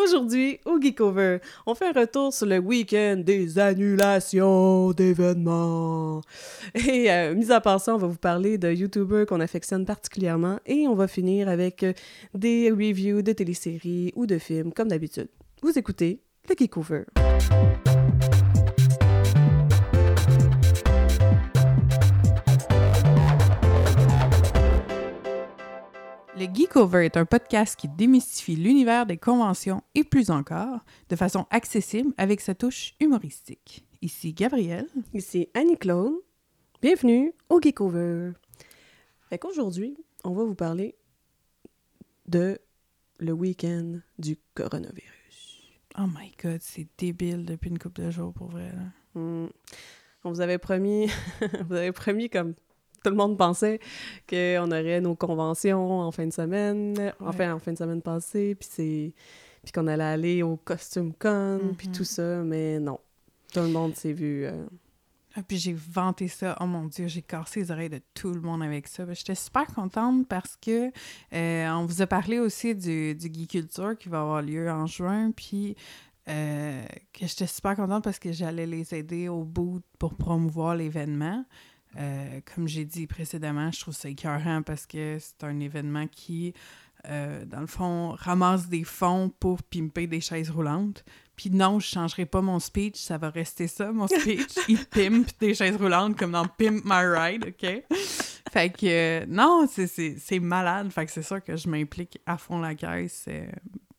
Aujourd'hui, au Geekover, on fait un retour sur le week-end des annulations d'événements. Et euh, mis à part ça, on va vous parler de YouTubers qu'on affectionne particulièrement et on va finir avec euh, des reviews de téléséries ou de films, comme d'habitude. Vous écoutez le Geekover. Le Geekover est un podcast qui démystifie l'univers des conventions et plus encore, de façon accessible avec sa touche humoristique. Ici Gabrielle. Ici Annie-Claude. Bienvenue au Geekover. Fait qu'aujourd'hui, on va vous parler de le week-end du coronavirus. Oh my god, c'est débile depuis une couple de jours pour vrai. là. Hmm. On vous avait promis, vous avez promis comme tout le monde pensait qu'on aurait nos conventions en fin de semaine, enfin en fin de semaine passée, puis c'est puis qu'on allait aller au Costume Con, puis Mhm. tout ça, mais non. Tout le monde s'est vu. euh, Ah, puis j'ai vanté ça. Oh mon Dieu, j'ai cassé les oreilles de tout le monde avec ça. Ben, J'étais super contente parce que euh, on vous a parlé aussi du, du Geek Culture qui va avoir lieu en juin. Puis euh, que j'étais super contente parce que j'allais les aider au bout pour promouvoir l'événement. Euh, comme j'ai dit précédemment, je trouve ça écœurant parce que c'est un événement qui, euh, dans le fond, ramasse des fonds pour pimper des chaises roulantes. Puis non, je changerai pas mon speech, ça va rester ça, mon speech. Il pimpe des chaises roulantes comme dans Pimp My Ride, OK? Fait que euh, non, c'est malade. Fait que c'est sûr que je m'implique à fond la caisse euh,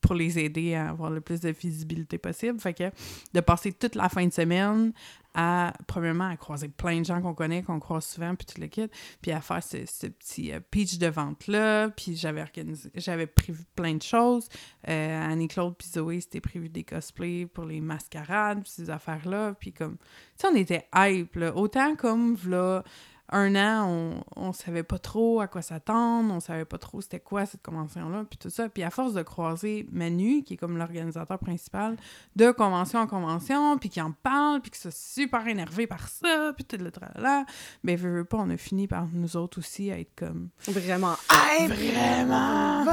pour les aider à avoir le plus de visibilité possible. Fait que de passer toute la fin de semaine à, premièrement, à croiser plein de gens qu'on connaît, qu'on croise souvent, puis tout le kit, puis à faire ce, ce petit euh, pitch de vente-là, puis j'avais organisé, j'avais prévu plein de choses. Euh, Annie-Claude puis Zoé, c'était prévu des cosplays pour les mascarades, puis ces affaires-là, puis comme... Tu on était hype, là. Autant comme, là, un an, on, on savait pas trop à quoi s'attendre, on savait pas trop c'était quoi cette convention-là, puis tout ça. Puis à force de croiser Manu, qui est comme l'organisateur principal, de convention en convention, puis qui en parle, puis qui soit super énervé par ça, puis tout le tralala, ben, veux, veux pas, on a fini par nous autres aussi à être comme... vraiment hype! Vraiment!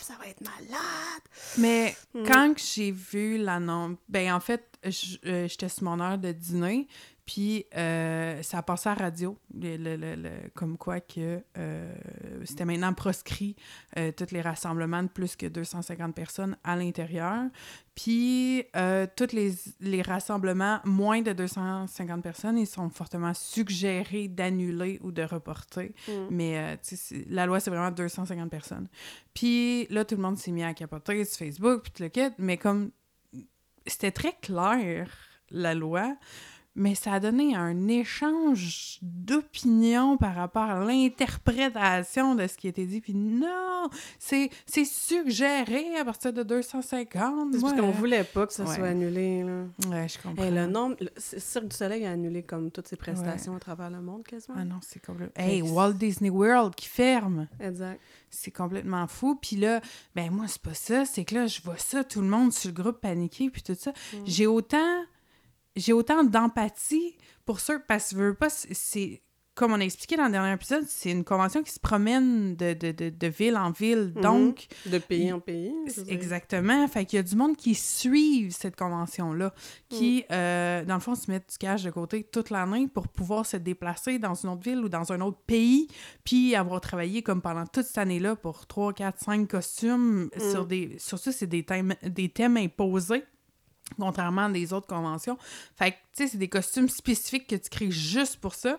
Ça va être malade! Mais Mm. quand j'ai vu l'annonce, ben en fait, euh, j'étais sur mon heure de dîner, puis euh, ça a passé à la radio, le, le- le- le- comme quoi que euh, c'était maintenant proscrit euh, tous les rassemblements de plus que 250 personnes à l'intérieur. Puis tous les, les rassemblements moins de 250 personnes, ils sont fortement suggérés d'annuler ou de reporter. Mm. Mais la loi, c'est vraiment 250 personnes. Puis là, tout le monde s'est mis à capoter sur Facebook, puis tout le kit. Mais comme c'était très clair, la loi, mais ça a donné un échange d'opinions par rapport à l'interprétation de ce qui était dit. Puis non, c'est suggéré à partir de 250. C'est parce Ouais. qu'on voulait pas que ça Ouais. soit annulé, là. Ouais, je comprends. Hey, le nombre... le Cirque du Soleil a annulé comme toutes ses prestations à travers le monde, quasiment. Ah non, c'est complètement... Hey, Walt Disney World qui ferme! Exact. C'est complètement fou. Puis là, ben moi, c'est pas ça. C'est que là, je vois ça, tout le monde sur le groupe paniqué, puis tout ça. J'ai autant... J'ai autant d'empathie pour ça, parce que je veux pas, c'est-. Comme on a expliqué dans le dernier épisode, c'est une convention qui se promène de, de, de, de ville en ville. Mhm. Donc, De pays en pays. Exactement. Fait qu'il y a du monde qui suivent cette convention-là, qui, euh, dans le fond, se mettent du cash de côté toute l'année pour pouvoir se déplacer dans une autre ville ou dans un autre pays, puis avoir travaillé comme pendant toute cette année-là pour 3, 4, 5 costumes sur des... Sur ça, c'est des thèmes, des thèmes imposés contrairement à des autres conventions. Fait que, tu sais, c'est des costumes spécifiques que tu crées juste pour ça.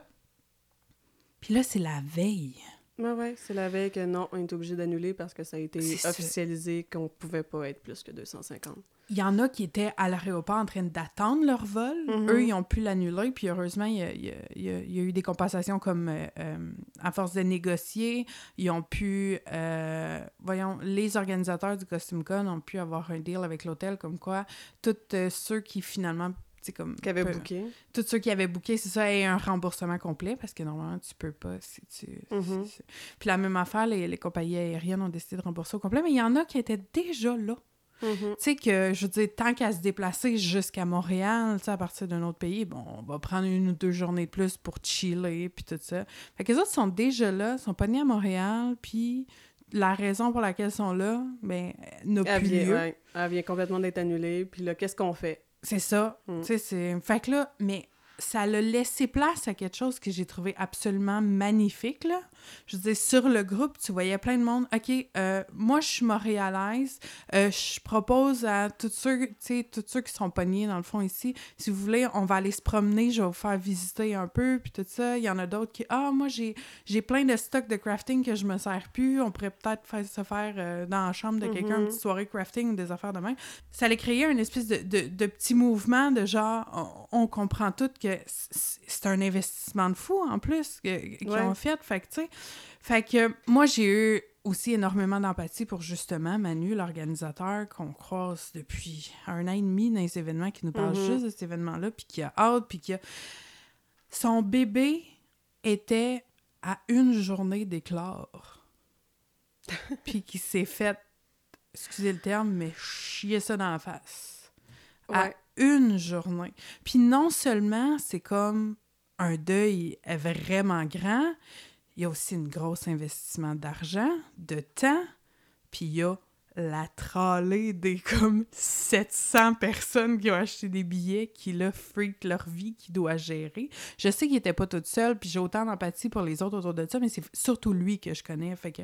Puis là, c'est la veille. Ouais, ouais, c'est la veille que non, on est obligé d'annuler parce que ça a été officialisé qu'on pouvait pas être plus que 250. Il y en a qui étaient à l'aéroport en train d'attendre leur vol. Mhm. Eux, ils ont pu l'annuler. Puis heureusement, il y a, il y a- il y a- il y a eu des compensations comme euh, euh, à force de négocier. Ils ont pu, euh, voyons, les organisateurs du Costume Con ont pu avoir un deal avec l'hôtel comme quoi tous ceux qui finalement. Comme, Qui avait booké. Tous ceux qui avaient booké, c'est ça, et un remboursement complet parce que normalement, tu peux pas si tu. Mhm. si- si- Puis la même affaire, les, les compagnies aériennes ont décidé de rembourser au complet, mais il y en a qui étaient déjà là. Mhm. Tu sais que, je veux dire, tant qu'à se déplacer jusqu'à Montréal, à partir d'un autre pays, bon, on va prendre une ou deux journées de plus pour chiller, puis tout ça. Fait que les autres sont déjà là, sont pas nés à Montréal, puis la raison pour laquelle ils sont là, ben, n'a plus vient, lieu. ouais, elle vient complètement d'être annulée. Puis là, qu'est-ce qu'on fait? C'est ça. Mm. Tu sais, c'est... Fait que là, mais ça l'a laissé place à quelque chose que j'ai trouvé absolument magnifique, là. Je veux dire, sur le groupe, tu voyais plein de monde. OK, euh, moi, je suis montréalaise. Euh, je propose à tous ceux, tu sais, tous ceux qui sont pognés, dans le fond, ici, si vous voulez, on va aller se promener, je vais vous faire visiter un peu, puis tout ça. Il y en a d'autres qui, ah, moi, j'ai, j'ai plein de stocks de crafting que je me sers plus. On pourrait peut-être faire se faire euh, dans la chambre de quelqu'un, une Mhm. petite soirée crafting ou des affaires de même. Ça allait créer une espèce de, de, de petit mouvement de genre, on, on comprend tout que c'est un investissement de fou, en plus, qu'ils Ouais. ont fait. Fait que, tu sais, fait que moi, j'ai eu aussi énormément d'empathie pour justement Manu, l'organisateur, qu'on croise depuis un an et demi dans les événements, qui nous parle Mhm. juste de cet événement-là, puis qui a hâte, puis qui a... Son bébé était à une journée d'éclore. puis qui s'est fait, excusez le terme, mais chier ça dans la face. À Ouais. Une journée. Puis non seulement c'est comme un deuil vraiment grand, il y a aussi une grosse investissement d'argent, de temps, puis il y a la tralée des comme 700 personnes qui ont acheté des billets, qui là freak leur vie, qui doit gérer. Je sais qu'il était pas tout seul, puis j'ai autant d'empathie pour les autres autour de ça, mais c'est surtout lui que je connais, fait que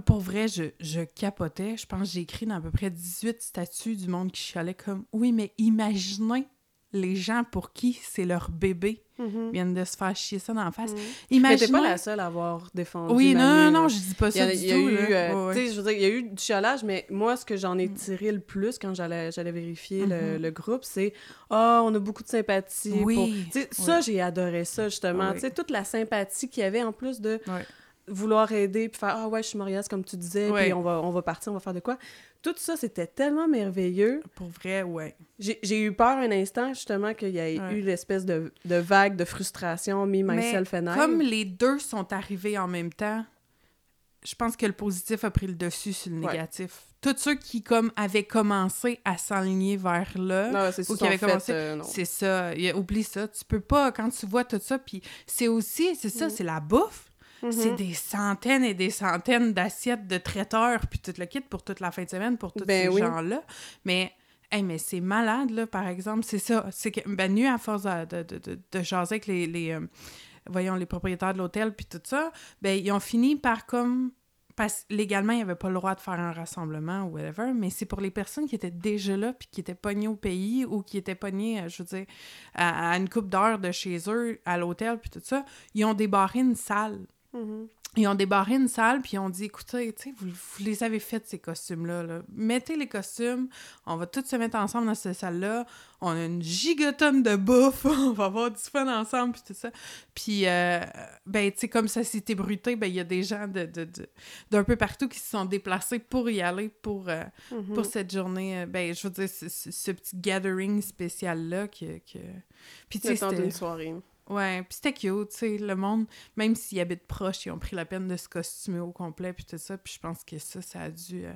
pour vrai, je, je capotais. Je pense que j'ai écrit dans à peu près 18 statuts du monde qui chialait comme « Oui, mais imaginez les gens pour qui c'est leur bébé Mhm. viennent de se faire chier ça dans la face. Mhm. Mais Imaginez... t'es pas la seule à avoir défendu. Oui, non, non, non, je dis pas ça il du y a tout. euh, il y a eu du chialage, mais moi, ce que j'en ai Mm. tiré le plus quand j'allais, j'allais vérifier le, Mhm. le groupe, c'est « Ah, on a beaucoup de sympathie. Oui, pour... Sais, Ça, j'ai adoré ça, justement. Oui. Tu sais, toute la sympathie qu'il y avait, en plus de Ouais. Vouloir aider, puis faire « Ah ouais, je suis mariage, comme tu disais, Ouais. puis on va, on va partir, on va faire de quoi. » Tout ça, c'était tellement merveilleux. Pour vrai, ouais. J'ai eu peur un instant, justement, qu'il y ait Ouais. eu l'espèce de, de vague de frustration, me, Mais myself and I. Comme les deux sont arrivés en même temps, je pense que le positif a pris le dessus sur le Ouais. négatif. Tous ceux qui comme avaient commencé à s'enligner vers là, Non, c'est ou qui avait fait, commencé- euh, c'est ça. Oublie ça. Tu peux pas, quand tu vois tout ça, puis c'est aussi, c'est ça, Mm. c'est la bouffe. C'est Mhm. des centaines et des centaines d'assiettes de traiteurs, puis tout le kit pour toute la fin de semaine, pour tous Ben ces oui. gens-là. Mais, hey, mais c'est malade, là, par exemple. C'est ça. C'est que, ben, nu, à force de, de, de, de- jaser avec les, les, euh, voyons, les propriétaires de l'hôtel, puis tout ça, ben, ils ont fini par comme... Parce légalement, ils n'avaient pas le droit de faire un rassemblement ou whatever, mais c'est pour les personnes qui étaient déjà là puis qui étaient pognées au pays ou qui étaient pognées, euh, je veux dire, à, à une coupe d'heures de chez eux, à l'hôtel, puis tout ça, ils ont débarré une salle. Mhm. Ils ont débarré une salle, puis ils ont dit écoutez, vous, vous les avez fait, ces costumes-là. là. Mettez les costumes, on va tous se mettre ensemble dans cette salle-là. On a une gigatonne de bouffe, on va avoir du fun ensemble, puis tout ça. Puis, euh, ben, tu sais, comme ça s'est ébruté, ben, il y a des gens de, de, de- d'un peu partout qui se sont déplacés pour y aller, pour, euh, Mhm. pour cette journée. euh, ben, je veux dire, ce, ce- ce petit gathering spécial-là que. que... Puis, tu sais, c'était- d'une soirée. Ouais, puis c'était cute, tu sais, le monde, même s'ils habitent proches, ils ont pris la peine de se costumer au complet, puis tout ça, puis je pense que ça, ça a dû, euh,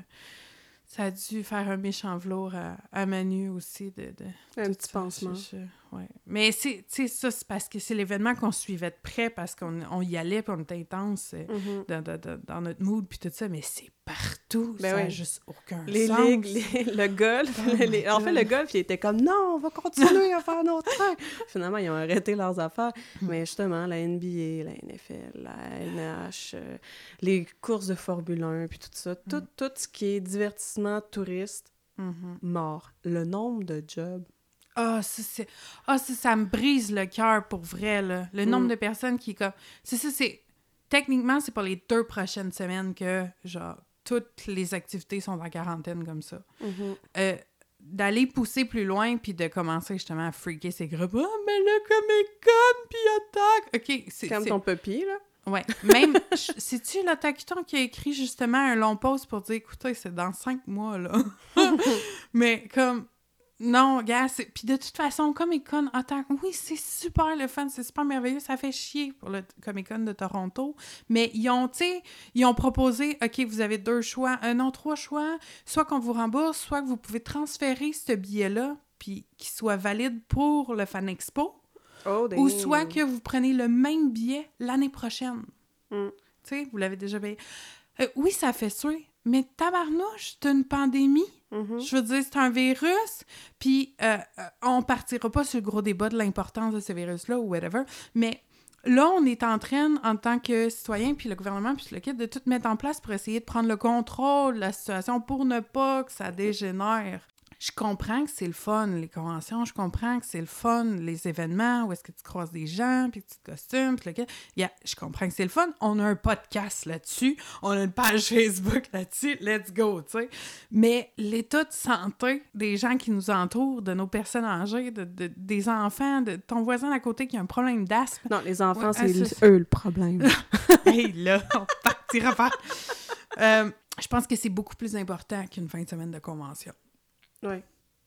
ça a dû faire un méchant velours à, à Manu aussi, de... de Un petit ça, pansement. je- je- ouais. Mais c'est, ça, c'est parce que c'est l'événement qu'on suivait de près, parce qu'on on y allait, puis on était intense euh, Mhm. dans, dans- dans- dans notre mood, puis tout ça, mais c'est partout, Ben ça oui. juste aucun Les sens. ligues, les- le golf. Oh les- en fait, le golf, il était comme non, on va continuer à faire notre train. Finalement, ils ont arrêté leurs affaires. Hmm. Mais justement, la NBA, la NFL, la NH, euh, les courses de Formule 1, puis tout ça, tout, Hmm. tout ce qui est divertissement touriste, Mhm. mort. Le nombre de jobs. Ah, ça, c'est... Ah, ça, ça me brise le cœur pour vrai, là. Le nombre Mm. de personnes qui, comme... C'est ça, c'est... Techniquement, c'est pour les deux prochaines semaines que, genre, toutes les activités sont en quarantaine comme ça. Euh, d'aller pousser plus loin puis de commencer justement à freaker ces groupes. Ah, mais le Comic-Con, puis attaque! OK, c'est... Comme c'est- ton puppy, là. Ouais, même, c'est-tu le Tacuton qui a écrit justement un long post pour dire, écoutez, c'est dans cinq mois, là. Mais comme, non, gars, c'est- puis de toute façon, Comic-Con, attends, oui, c'est super le fun, c'est super merveilleux, ça fait chier pour le Comic-Con de Toronto, mais ils ont, tu sais, ils ont proposé, OK, vous avez deux choix, euh, non, trois choix, soit qu'on vous rembourse, soit que vous pouvez transférer ce billet-là, puis qu'il soit valide pour le Fan Expo, Oh, ou soit que vous prenez le même billet l'année prochaine. Mm. Tu sais, vous l'avez déjà payé. Euh, oui, ça fait suer, mais tabarnouche, c'est une pandémie. Mhm. Je veux dire, c'est un virus, puis euh, euh, on partira pas sur le gros débat de l'importance de ce virus-là ou whatever, mais là, on est en train, en tant que citoyen, puis le gouvernement, puis le kit, de tout mettre en place pour essayer de prendre le contrôle de la situation pour ne pas que ça dégénère. Je comprends que c'est le fun, les conventions, je comprends que c'est le fun, les événements, où est-ce que tu croises des gens, puis que tu te costumes, puis le. Yeah, je comprends que c'est le fun. On a un podcast là-dessus, on a une page Facebook là-dessus, let's go, tu sais. Mais l'état de santé des gens qui nous entourent, de nos personnes âgées, de, de- des enfants, de ton voisin à côté qui a un problème d'asthme, Non, les enfants, Ouais, c'est ah, eux le problème. hey, là, on partira pas. Euh, je pense que c'est beaucoup plus important qu'une fin de semaine de convention. Oui,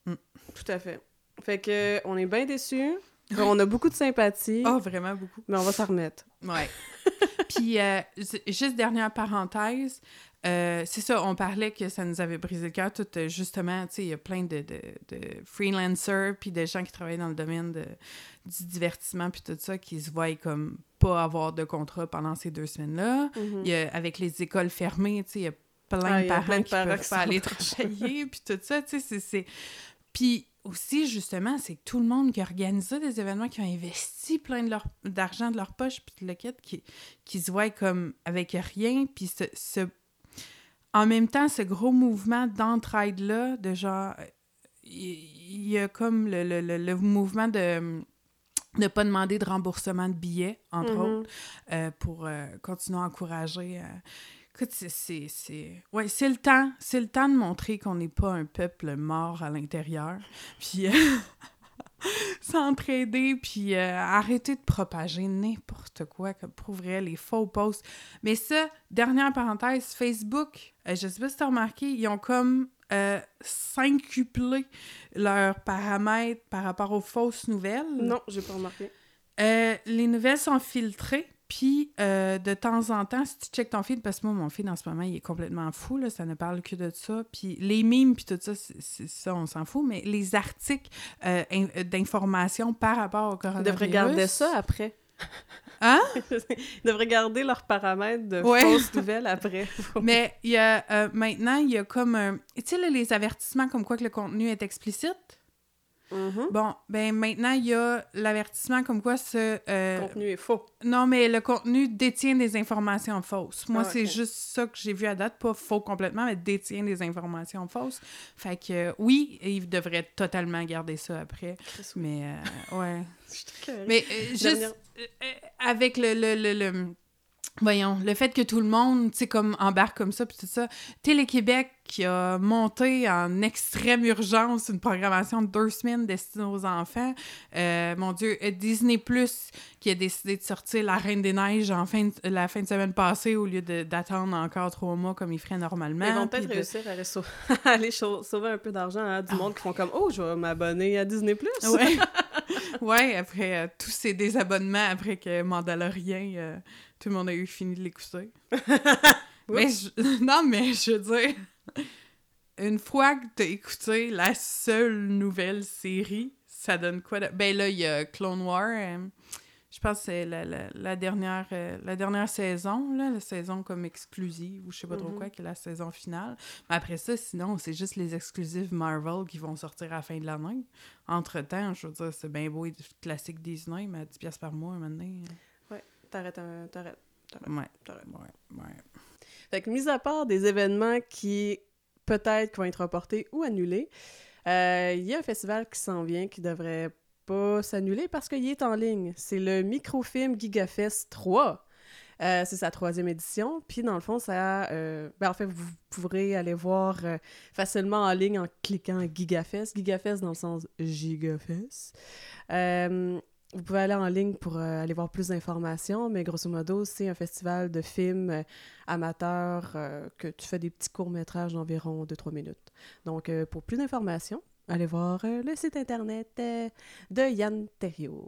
Mm. tout à fait. Fait que on est bien déçus. On a beaucoup de sympathie, Oh, vraiment beaucoup. mais on va s'en remettre. Ouais. Puis, euh, ju- juste dernière parenthèse, euh, c'est ça, on parlait que ça nous avait brisé le cœur, tout euh, justement, tu sais, il y a plein de, de, de freelancers, puis de gens qui travaillent dans le domaine de, du divertissement, puis tout ça, qui se voient comme pas avoir de contrat pendant ces deux semaines-là. Y a, avec les écoles fermées, tu sais, il y a plein Ah, de parents plein de qui parents peuvent qui pas sont aller pas travailler, puis tout ça, tu sais, c'est-. Puis aussi, justement, c'est tout le monde qui organise ça, des événements, qui ont investi plein d'argent de leur poche, puis de le kit, qui, qui se voient comme avec rien, puis ce, ce- En même temps, ce gros mouvement d'entraide-là, de genre... Il y, a comme le, le, le, le mouvement de ne pas demander de remboursement de billets, entre Mhm. autres, euh, pour euh, continuer à encourager. euh, Écoute, c'est- Ouais, c'est le temps. C'est le temps de montrer qu'on n'est pas un peuple mort à l'intérieur. Puis. euh, S'entraider, puis euh, arrêter de propager n'importe quoi, comme pour vrai, les faux posts. Mais ça, dernière parenthèse, Facebook, euh, je sais pas si tu as remarqué, ils ont comme euh, leurs paramètres par rapport aux fausses nouvelles. Non, j'ai pas remarqué. Euh, les nouvelles sont filtrées, puis euh, de temps en temps, si tu checkes ton feed, parce que moi, mon feed en ce moment, il est complètement fou, là, ça ne parle que de ça, puis les mimes, puis tout ça, c'est ça, on s'en fout, mais les articles euh, euh, d'information par rapport au Ils coronavirus... devraient garder ça après. Hein? Ils devraient garder leurs paramètres de Ouais. fausses nouvelles après. Mais il y a, euh, maintenant, il y a comme un... Tu sais, les avertissements comme quoi que le contenu est explicite? Mhm. Bon, ben maintenant, il y a l'avertissement comme quoi ce... euh, Le contenu est faux. Non, mais le contenu détient des informations fausses. Moi, Ah, c'est juste ça que j'ai vu à date, pas faux complètement, mais détient des informations fausses. Fait que euh, oui, ils devraient totalement garder ça après. Mais euh, ouais. Mais euh, juste avec le, le, le, le- Voyons, le fait que tout le monde, tu sais, comme embarque comme ça, puis tout ça. Télé-Québec qui a monté en extrême urgence une programmation de deux semaines destinée aux enfants. Euh, mon Dieu, euh, Disney Plus qui a décidé de sortir La Reine des Neiges en fin de- la fin de semaine passée au lieu d'attendre encore trois mois comme ils feraient normalement. Ils vont peut-être de- réussir à, aller sauver un peu d'argent à du Ah. monde qui font comme Oh, je vais m'abonner à Disney. Ouais. ouais, après euh, tous ces désabonnements, après que Mandalorian, euh, tout le monde a eu fini de l'écouter. mais je- non, mais je veux dire, une fois que t'as écouté la seule nouvelle série, ça donne quoi de... Ben là, il y a Clone War. euh, je pense que c'est la, la- la dernière, euh, la dernière saison, là, la saison comme exclusive, ou je sais pas trop Mhm. quoi, qui est la saison finale. Mais après ça, sinon, c'est juste les exclusives Marvel qui vont sortir à la fin de l'année. Entre-temps, je veux dire, c'est bien beau, être classique Disney, mais à 10$ piastres par mois, maintenant. T'arrêtes, un- t'arrêtes. Ouais, t'arrêtes. ouais, ouais. Fait que, mis à part des événements qui peut-être vont être reportés ou annulés, euh, il y a un festival qui s'en vient qui devrait pas s'annuler parce qu'il est en ligne. C'est le Microfilm Gigafest 3. Euh, c'est sa troisième édition. Puis, dans le fond, ça... euh, ben, en fait, vous pourrez aller voir euh, facilement en ligne en cliquant Gigafest. Gigafest dans le sens Gigafest. Vous pouvez aller en ligne pour euh, aller voir plus d'informations, mais grosso modo, c'est un festival de films euh, amateurs euh, que tu fais des petits courts-métrages d'environ 2-3 minutes. Donc, pour plus d'informations, allez voir le site internet de Yann Terrio.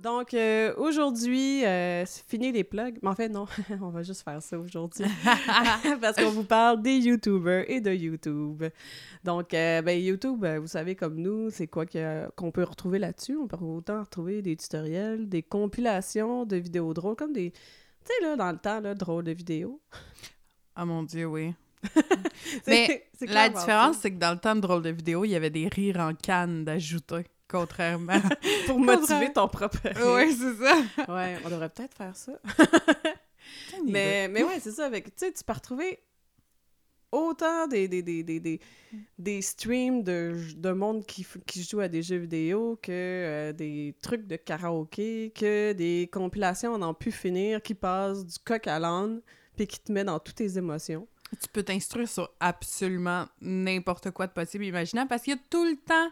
Donc, euh, aujourd'hui, euh, c'est fini les plugs. Mais en fait, non, on va juste faire ça aujourd'hui. Parce qu'on vous parle des YouTubers et de YouTube. Donc, euh, ben, YouTube, euh, vous savez, comme nous, c'est quoi qu'on peut retrouver là-dessus. On peut autant retrouver des tutoriels, des compilations de vidéos drôles, comme des... Tu sais, là, dans le temps, là, drôles de vidéos. Ah mon Dieu, oui. Mais La différence, c'est que dans le temps de drôle de vidéo, il y avait des rires en canne d'ajouter, contrairement. Pour motiver ton propre oui, c'est ça. Ouais, on devrait peut-être faire ça. Mais, mais ouais, c'est ça. Avec, tu sais, tu peux retrouver autant des, des, des, des, des, des streams de, de monde qui, qui joue à des jeux vidéo que euh, des trucs de karaoké, que des compilations à n'en plus finir qui passent du coq à l'âne puis qui te met dans toutes tes émotions. Tu peux t'instruire sur absolument n'importe quoi de possible imaginable parce qu'il y a tout le temps,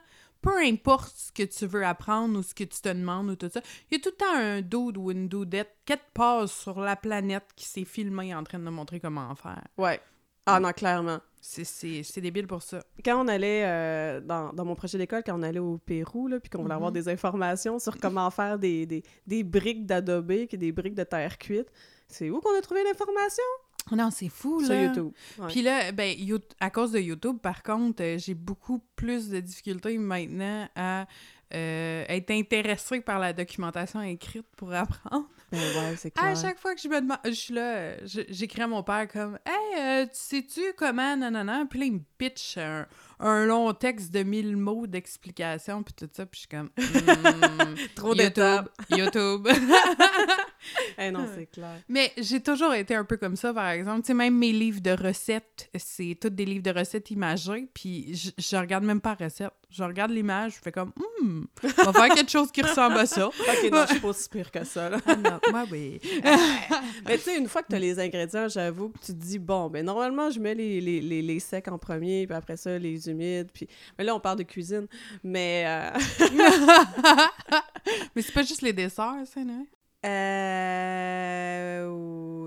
peu importe ce que tu veux apprendre ou ce que tu te demandes ou tout ça, il y a tout le temps un dude ou une dudette quelque part sur la planète qui s'est filmé en train de montrer comment faire. Ouais. Ah non, clairement. C'est- débile pour ça. Quand on allait euh, dans, dans mon projet d'école, quand on allait au Pérou, là, puis qu'on voulait avoir Mhm. des informations sur comment faire des, des, des briques d'Adobe, qui des briques de terre cuite, c'est où qu'on a trouvé l'information? Non, c'est fou, là. Sur YouTube. Ouais. Puis là, ben, You- à cause de YouTube, par contre, euh, j'ai beaucoup plus de difficultés maintenant à euh, être intéressée par la documentation écrite pour apprendre. Ben ouais, c'est À clair. chaque fois que je me demande, je suis là, j'écris à mon père comme Hey, euh, tu sais-tu comment, nanana? Puis là, il me pitch un, un long texte de mille mots d'explication, puis tout ça, puis je suis comme Hmm, Trop YouTube, d'étapes. YouTube. Eh non, c'est clair. Mais j'ai toujours été un peu comme ça, par exemple. Tu sais, même mes livres de recettes, c'est tous des livres de recettes imagés, puis je, je regarde même pas recette. Je regarde l'image, je fais comme Hum, on va faire quelque chose qui ressemble à ça. Ok, non, je suis pas aussi pire que ça, là. Ah non, moi, oui. Mais tu sais, une fois que t'as les ingrédients, j'avoue que tu te dis, bon, ben normalement, je mets les, les, les, les secs en premier, puis après ça, les humides, puis... Mais là, on parle de cuisine, mais... euh, Mais c'est pas juste les desserts, ça, non? euh,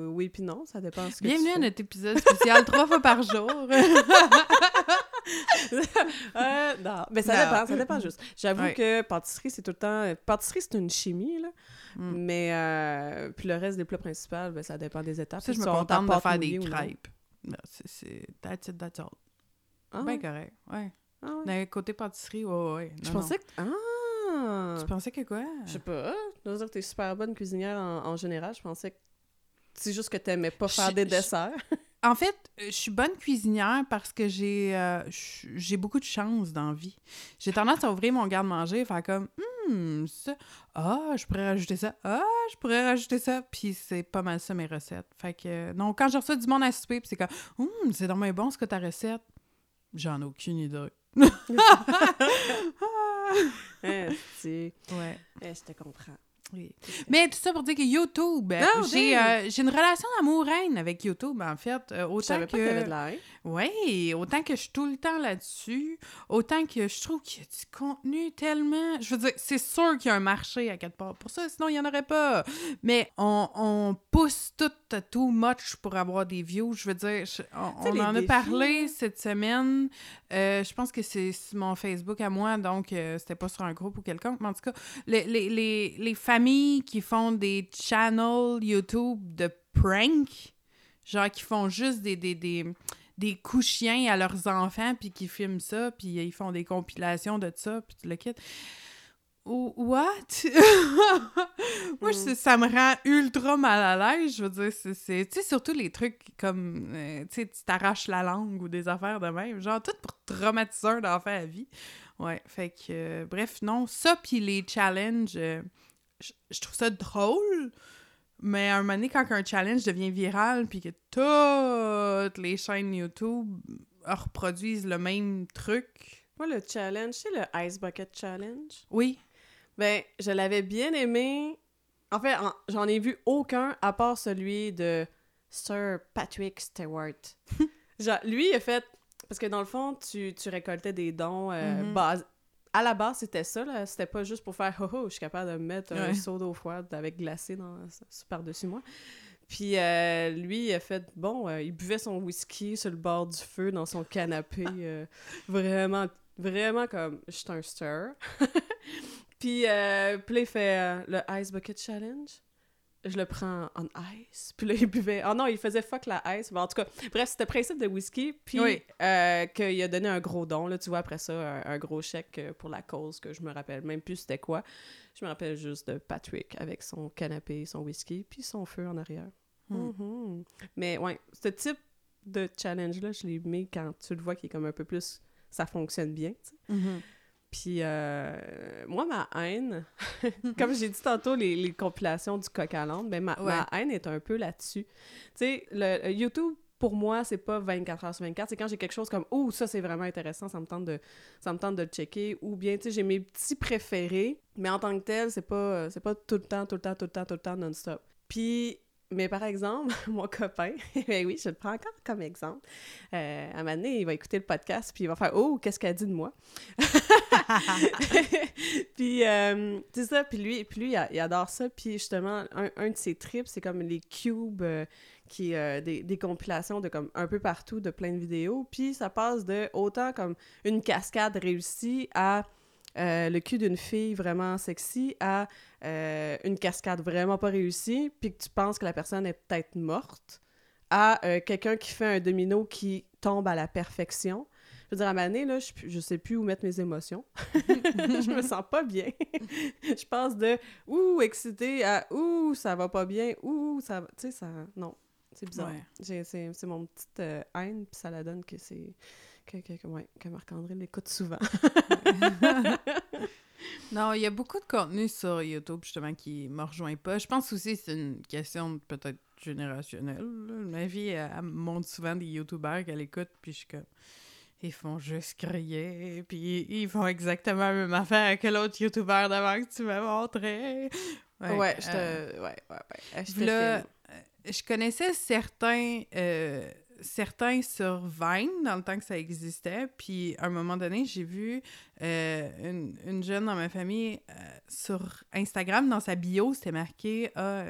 Oui, puis non, ça dépend ce que Bienvenue tu à fais. notre épisode spécial trois fois par jour. Euh, non, mais ça Non. dépend, ça dépend juste. J'avoue Ouais. que pâtisserie, c'est tout le temps... Pâtisserie, c'est une chimie, là. Mm. Mais euh, puis le reste des plats principaux, ben, ça dépend des étapes. ça, je me tu contente de faire des crêpes. Non, c'est-. That's it, that's all. Ah, Ben ouais? correct, ouais. Ah ouais? D'un côté pâtisserie, ouais, ouais. Je pensais que... Ah! Tu pensais que quoi? Je sais pas. Je veux dire que t'es super bonne cuisinière en, en général. Je pensais que c'est juste que t'aimais pas faire Je- des desserts. En fait, euh, je suis bonne cuisinière parce que j'ai euh, j'ai beaucoup de chance dans la vie. J'ai tendance à ouvrir mon garde-manger et faire comme Hum, ça. Ah, je pourrais rajouter ça. Ah, je pourrais rajouter ça. Puis c'est pas mal ça mes recettes. Fait que, non, quand je reçois du monde à souper, puis c'est comme Hum, c'est dommage bon ce que ta recette. J'en ai aucune idée. Hein, c'est- Ouais. eh, je te comprends. Oui. Mais tout ça pour dire que YouTube, euh, Oh, j'ai euh, j'ai une relation d'amour-haine avec YouTube, en fait. Euh, Je autant savais que... pas qu'il y avait de la haine. Oui, autant que je suis tout le temps là-dessus, autant que je trouve qu'il y a du contenu tellement... Je veux dire, c'est sûr qu'il y a un marché à quelque part pour ça, sinon il n'y en aurait pas. Mais on, on pousse tout à too much pour avoir des views. Je veux dire, je- on, en a parlé cette semaine. Euh, je pense que c'est mon Facebook à moi, donc euh, c'était pas sur un groupe ou quelconque. Mais en tout cas, les, les, les, les familles qui font des channels YouTube de prank, genre qui font juste des, des, des, des coups chiens à leurs enfants, puis qui filment ça, puis ils font des compilations de ça, puis tu le quittes. What? Moi, je- ça me rend ultra mal à l'aise. Je veux dire, c'est-. Tu sais, surtout les trucs comme... euh, tu sais, tu t'arraches la langue ou des affaires de même. Genre, tout pour traumatiser un enfant à vie. Ouais, fait que... euh, bref, non. Ça, puis les challenges, euh, je trouve ça drôle. Mais à un moment donné, quand un challenge devient viral, puis que toutes les chaînes YouTube reproduisent le même truc... Moi, le challenge, c'est le Ice Bucket Challenge. Oui. Ben, je l'avais bien aimé. En fait, en- j'en ai vu aucun à part celui de Sir Patrick Stewart. Genre, lui, il a fait. Parce que dans le fond, tu, tu récoltais des dons. euh, Mhm. À la base, c'était ça, là. C'était pas juste pour faire ho ho, je suis capable de me mettre un seau d'eau froide avec glacé dans, par-dessus moi. Puis euh, lui, il a fait, bon, euh, il buvait son whisky sur le bord du feu dans son canapé, euh, vraiment, vraiment comme, je suis un stir. Puis, puis il fait le Ice Bucket Challenge. Je le prends en ice. Puis là, il buvait. Oh non, il faisait fuck la ice. Bon, en tout cas, bref, c'était le principe de whisky. Puis Oui. euh, qu'il a donné un gros don. Là, tu vois, après ça, un, un gros chèque euh, pour la cause que je me rappelle même plus c'était quoi. Je me rappelle juste de Patrick avec son canapé, son whisky, puis son feu en arrière. Hmm. Mhm. Mais ouais, ce type de challenge-là, je l'ai mis quand tu le vois qui est comme un peu plus. Ça fonctionne bien, tu sais. Mhm. Puis, euh, moi, ma haine, comme j'ai dit tantôt, les, les compilations du coq à l'âne, ben ma, Ouais. ma haine est un peu là-dessus. Tu sais, le, le YouTube, pour moi, c'est pas 24 heures sur 24. C'est quand j'ai quelque chose comme « Ouh, ça, c'est vraiment intéressant, ça me tente de, ça me tente de le checker. » Ou bien, tu sais, j'ai mes petits préférés, mais en tant que tel, c'est pas, c'est pas tout le temps, tout le temps, tout le temps, tout le temps, non-stop. Puis, mais par exemple, mon copain, ben oui, je le prends encore comme exemple. Euh, à un moment donné, il va écouter le podcast, puis il va faire « Oh, qu'est-ce qu'elle dit de moi? » puis euh, c'est ça, puis lui, il, adore ça. Puis justement, un, de ses trips, c'est comme les cubes, euh, qui euh, des, compilations de comme un peu partout, de plein de vidéos. Puis ça passe de autant comme une cascade réussie à euh, le cul d'une fille vraiment sexy à une cascade vraiment pas réussie, puis que tu penses que la personne est peut-être morte, à quelqu'un qui fait un domino qui tombe à la perfection. Je veux dire, à ma année, là, je, je sais plus où mettre mes émotions. je me sens pas bien. je passe de « ouh, excité » à « ouh, ça va pas bien »,« ouh, ça va... » Tu sais, ça... Non, c'est bizarre. Ouais. C'est mon petite euh, haine, puis ça la donne que c'est... Que, que, que, ouais, que Marc-André l'écoute souvent. Non, il y a beaucoup de contenu sur YouTube, justement, qui me rejoint pas. Je pense aussi que c'est une question peut-être générationnelle. là. Ma vie, elle, elle montre souvent des YouTubers qu'elle écoute, puis je suis comme... Ils font juste crier, puis ils font exactement la même affaire que l'autre YouTuber d'avant que tu m'as montré. Ouais, je te... euh, ouais, ouais, ouais. Je euh, je connaissais certains, euh, certains sur Vine dans le temps que ça existait. Puis à un moment donné, j'ai vu euh, une, une jeune dans ma famille sur Instagram, dans sa bio, c'était marqué. ah,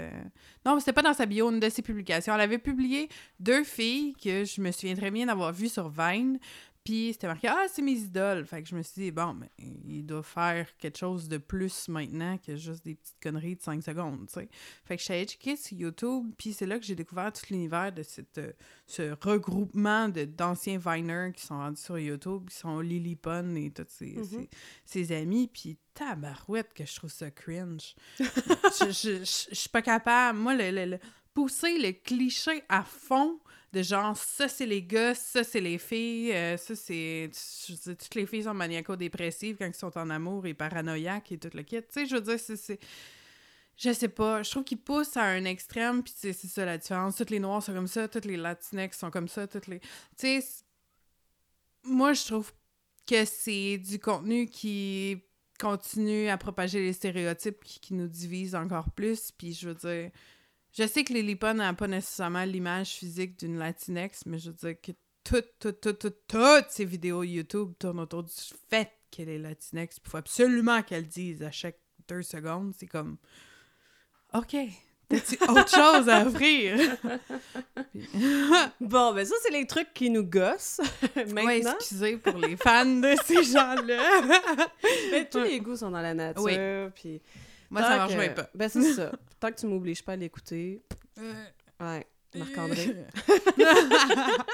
Non, c'était pas dans sa bio, une de ses publications. Elle avait publié deux filles que je me souviens très bien d'avoir vues sur Vine. Puis c'était marqué Ah, c'est mes idoles. Fait que je me suis dit, bon, mais il doit faire quelque chose de plus maintenant que juste des petites conneries de 5 secondes, tu sais. Fait que je suis allée checker sur YouTube, puis c'est là que j'ai découvert tout l'univers de cette, euh, ce regroupement d'anciens Viners qui sont rendus sur YouTube, qui sont Lily Pun et tous ses, Mhm. ses- ses amis, puis tabarouette que je trouve ça cringe. je, je, je- je suis pas capable. Moi, le, le- le- pousser le cliché à fond de genre, ça c'est les gars, ça c'est les filles, euh, ça c'est. Toutes les filles sont maniaco-dépressives quand ils sont en amour et paranoïaques et tout le kit. Tu sais, je veux dire, c'est-. Je sais pas, je trouve qu'ils poussent à un extrême, puis c'est ça la différence. Toutes les Noirs sont comme ça, toutes les Latinx sont comme ça, toutes les. Tu sais, moi je trouve que c'est du contenu qui continue à propager les stéréotypes qui, qui nous divisent encore plus, puis je veux dire. Je sais que Lily Pun n'a pas nécessairement l'image physique d'une Latinx, mais je veux dire que toutes, toutes, toutes, toutes, toutes ces vidéos YouTube tournent autour du fait qu'elle est Latinx. Il faut absolument qu'elle dise à chaque deux secondes. C'est comme OK, t'as-tu autre chose à offrir? Bon, ben ça, c'est les trucs qui nous gossent. Ouais, Maintenant, excusez pour les fans de ces gens-là. mais tous les goûts sont dans la nature, Oui. puis... Moi, tant ça que- marche bien pas. Ben, c'est ça. Tant que tu m'obliges pas à l'écouter, Euh, ouais, Marc-André.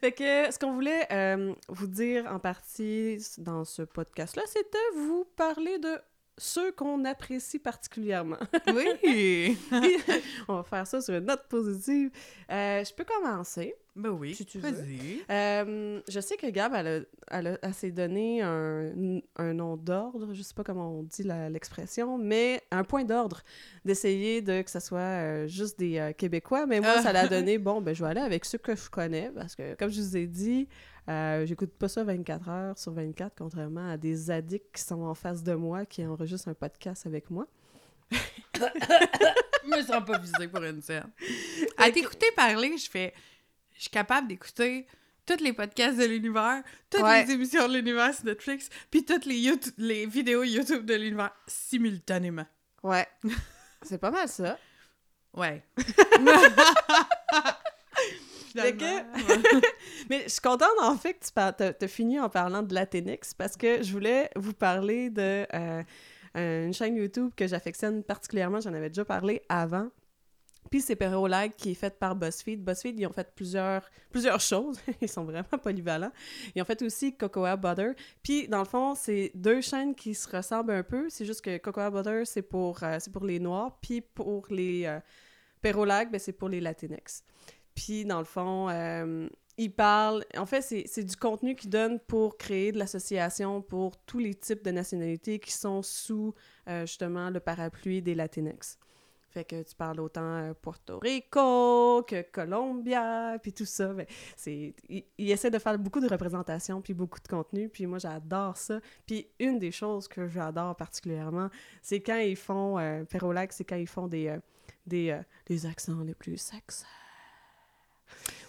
Fait que ce qu'on voulait euh, vous dire en partie dans ce podcast-là, c'était vous parler de ceux qu'on apprécie particulièrement. oui! On va faire ça sur une note positive. Euh, je peux commencer. Ben oui, Si tu veux. vas-y. Euh, je sais que Gab, elle, a- elle, a- elle s'est donné un, un nom d'ordre, je sais pas comment on dit la- l'expression, mais un point d'ordre d'essayer de que ça soit euh, juste des Québécois. Mais moi, Ah. ça l'a donné, bon, ben je vais aller avec ceux que je connais, parce que, comme je vous ai dit, euh, j'écoute pas ça 24 heures sur 24, contrairement à des addicts qui sont en face de moi, qui enregistrent un podcast avec moi. Je me sens pas visée pour une scène. À t'écouter parler, je fais. Je suis capable d'écouter tous les podcasts de l'univers, toutes Ouais. les émissions de l'univers sur Netflix, puis toutes les, YouTube- les vidéos YouTube de l'univers simultanément. Ouais. C'est pas mal ça. Ouais. finalement. Mais je suis contente, en fait, que tu as, fini en parlant de Latinx parce que je voulais vous parler de euh, une chaîne YouTube que j'affectionne particulièrement. J'en avais déjà parlé avant. Puis c'est Perolag qui est fait par BuzzFeed. BuzzFeed, ils ont fait plusieurs, plusieurs choses. ils sont vraiment polyvalents. Ils ont fait aussi Cocoa Butter. Puis dans le fond, c'est deux chaînes qui se ressemblent un peu. C'est juste que Cocoa Butter, c'est pour, euh, pour les Noirs. Puis pour les euh, Perolag, ben, c'est pour les Latinx. Puis dans le fond, euh, ils parlent... En fait, c'est du contenu qu'ils donnent pour créer de l'association pour tous les types de nationalités qui sont sous, justement, le parapluie des Latinx. Fait que tu parles autant euh, Porto Rico que Colombia, puis tout ça. Ben, c'est, il, essaie de faire beaucoup de représentations, puis beaucoup de contenu, puis moi, j'adore ça. Puis une des choses que j'adore particulièrement, c'est quand ils font, euh, Perolac, c'est quand ils font des, euh, des, des accents les plus saxons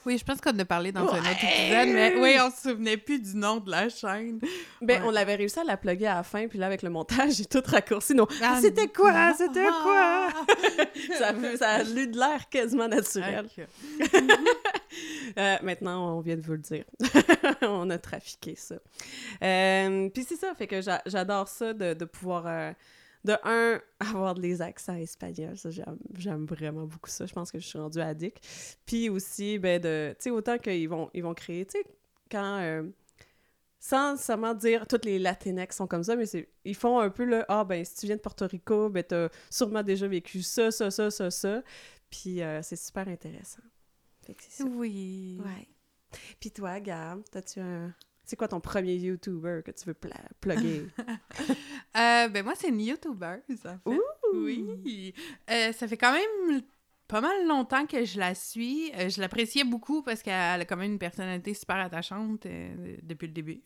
oui, je pense qu'on a parlé dans un autre épisode, mais oui, on se souvenait plus du nom de la chaîne. Ben, on avait réussi à la plugger à la fin, puis là, avec le montage, j'ai tout raccourci. Non, ah, c'était quoi? C'était quoi? ça, ça, a eu de l'air quasiment naturel. Euh, maintenant, on vient de vous le dire. on a trafiqué ça. Euh, puis c'est ça, fait que j'adore ça de, de pouvoir... Euh, de un, avoir des accents espagnols, ça, j'aime vraiment beaucoup ça. Je pense que je suis rendue addict. Puis aussi, ben, de, tu sais, autant qu'ils vont, ils vont créer, tu sais, quand, euh, sans seulement dire toutes les Latinx sont comme ça, mais ils font un peu le, ah, ben, si tu viens de Porto Rico, ben, t'as sûrement déjà vécu ça, ça, ça, ça, ça. Puis euh, c'est super intéressant. Fait que ça. Oui. Ouais. Puis toi, Gab, t'as-tu un, c'est quoi ton premier YouTuber que tu veux plugger? euh, ben moi, c'est une YouTuber, ça fait. Oui. Euh, ça fait quand même pas mal longtemps que je la suis. Euh, je l'appréciais beaucoup parce qu'elle a quand même une personnalité super attachante euh, depuis le début.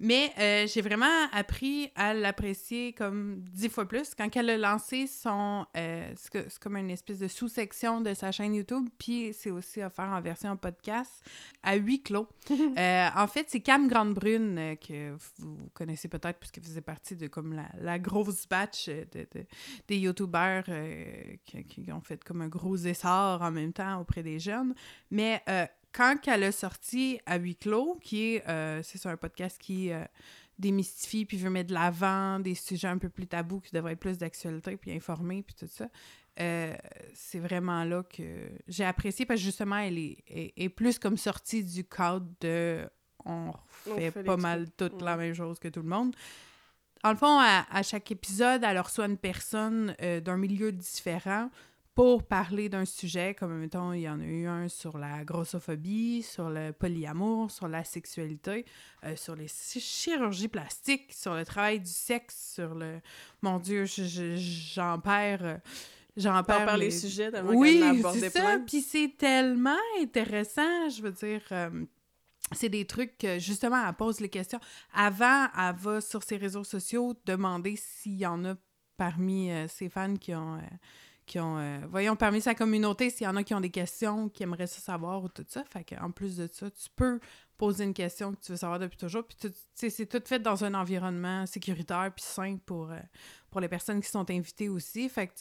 Mais euh, j'ai vraiment appris à l'apprécier comme dix fois plus quand elle a lancé son... c'est comme une espèce de sous-section de sa chaîne YouTube, puis c'est aussi offert en version podcast à huis clos. en fait, c'est Cam Grande-Brune que vous connaissez peut-être puisque vous faisait partie de comme la, grosse batch de, des YouTubers qui, qui ont fait comme un gros essors en même temps auprès des jeunes. Mais euh, quand elle a sorti à huis clos, qui est, euh, c'est un podcast qui euh, démystifie puis veut mettre de l'avant des sujets un peu plus tabous qui devraient être plus d'actualité puis informer puis tout ça. c'est vraiment là que j'ai apprécié parce que justement, elle est, est, plus comme sortie du cadre de on fait, pas mal toute la même chose que tout le monde. En le fond, à, à chaque épisode, elle reçoit une personne d'un milieu différent pour parler d'un sujet, comme mettons, il y en a eu un sur la grossophobie, sur le polyamour, sur la sexualité, euh, sur les chirurgies plastiques, sur le travail du sexe, sur le... Mon Dieu, j'en perds... Euh, j'en perds les... sujets Oui, c'est ça, puis c'est tellement intéressant, je veux dire... Euh, c'est des trucs que, justement, elle pose les questions. Avant, elle va sur ses réseaux sociaux demander s'il y en a parmi ses fans qui ont euh, voyons, parmi sa communauté, s'il y en a qui ont des questions, qui aimeraient ça savoir ou tout ça. Fait qu'en plus de ça, tu peux poser une question que tu veux savoir depuis toujours. Puis, c'est tout fait dans un environnement sécuritaire puis sain pour, euh, pour les personnes qui sont invitées aussi. Fait que,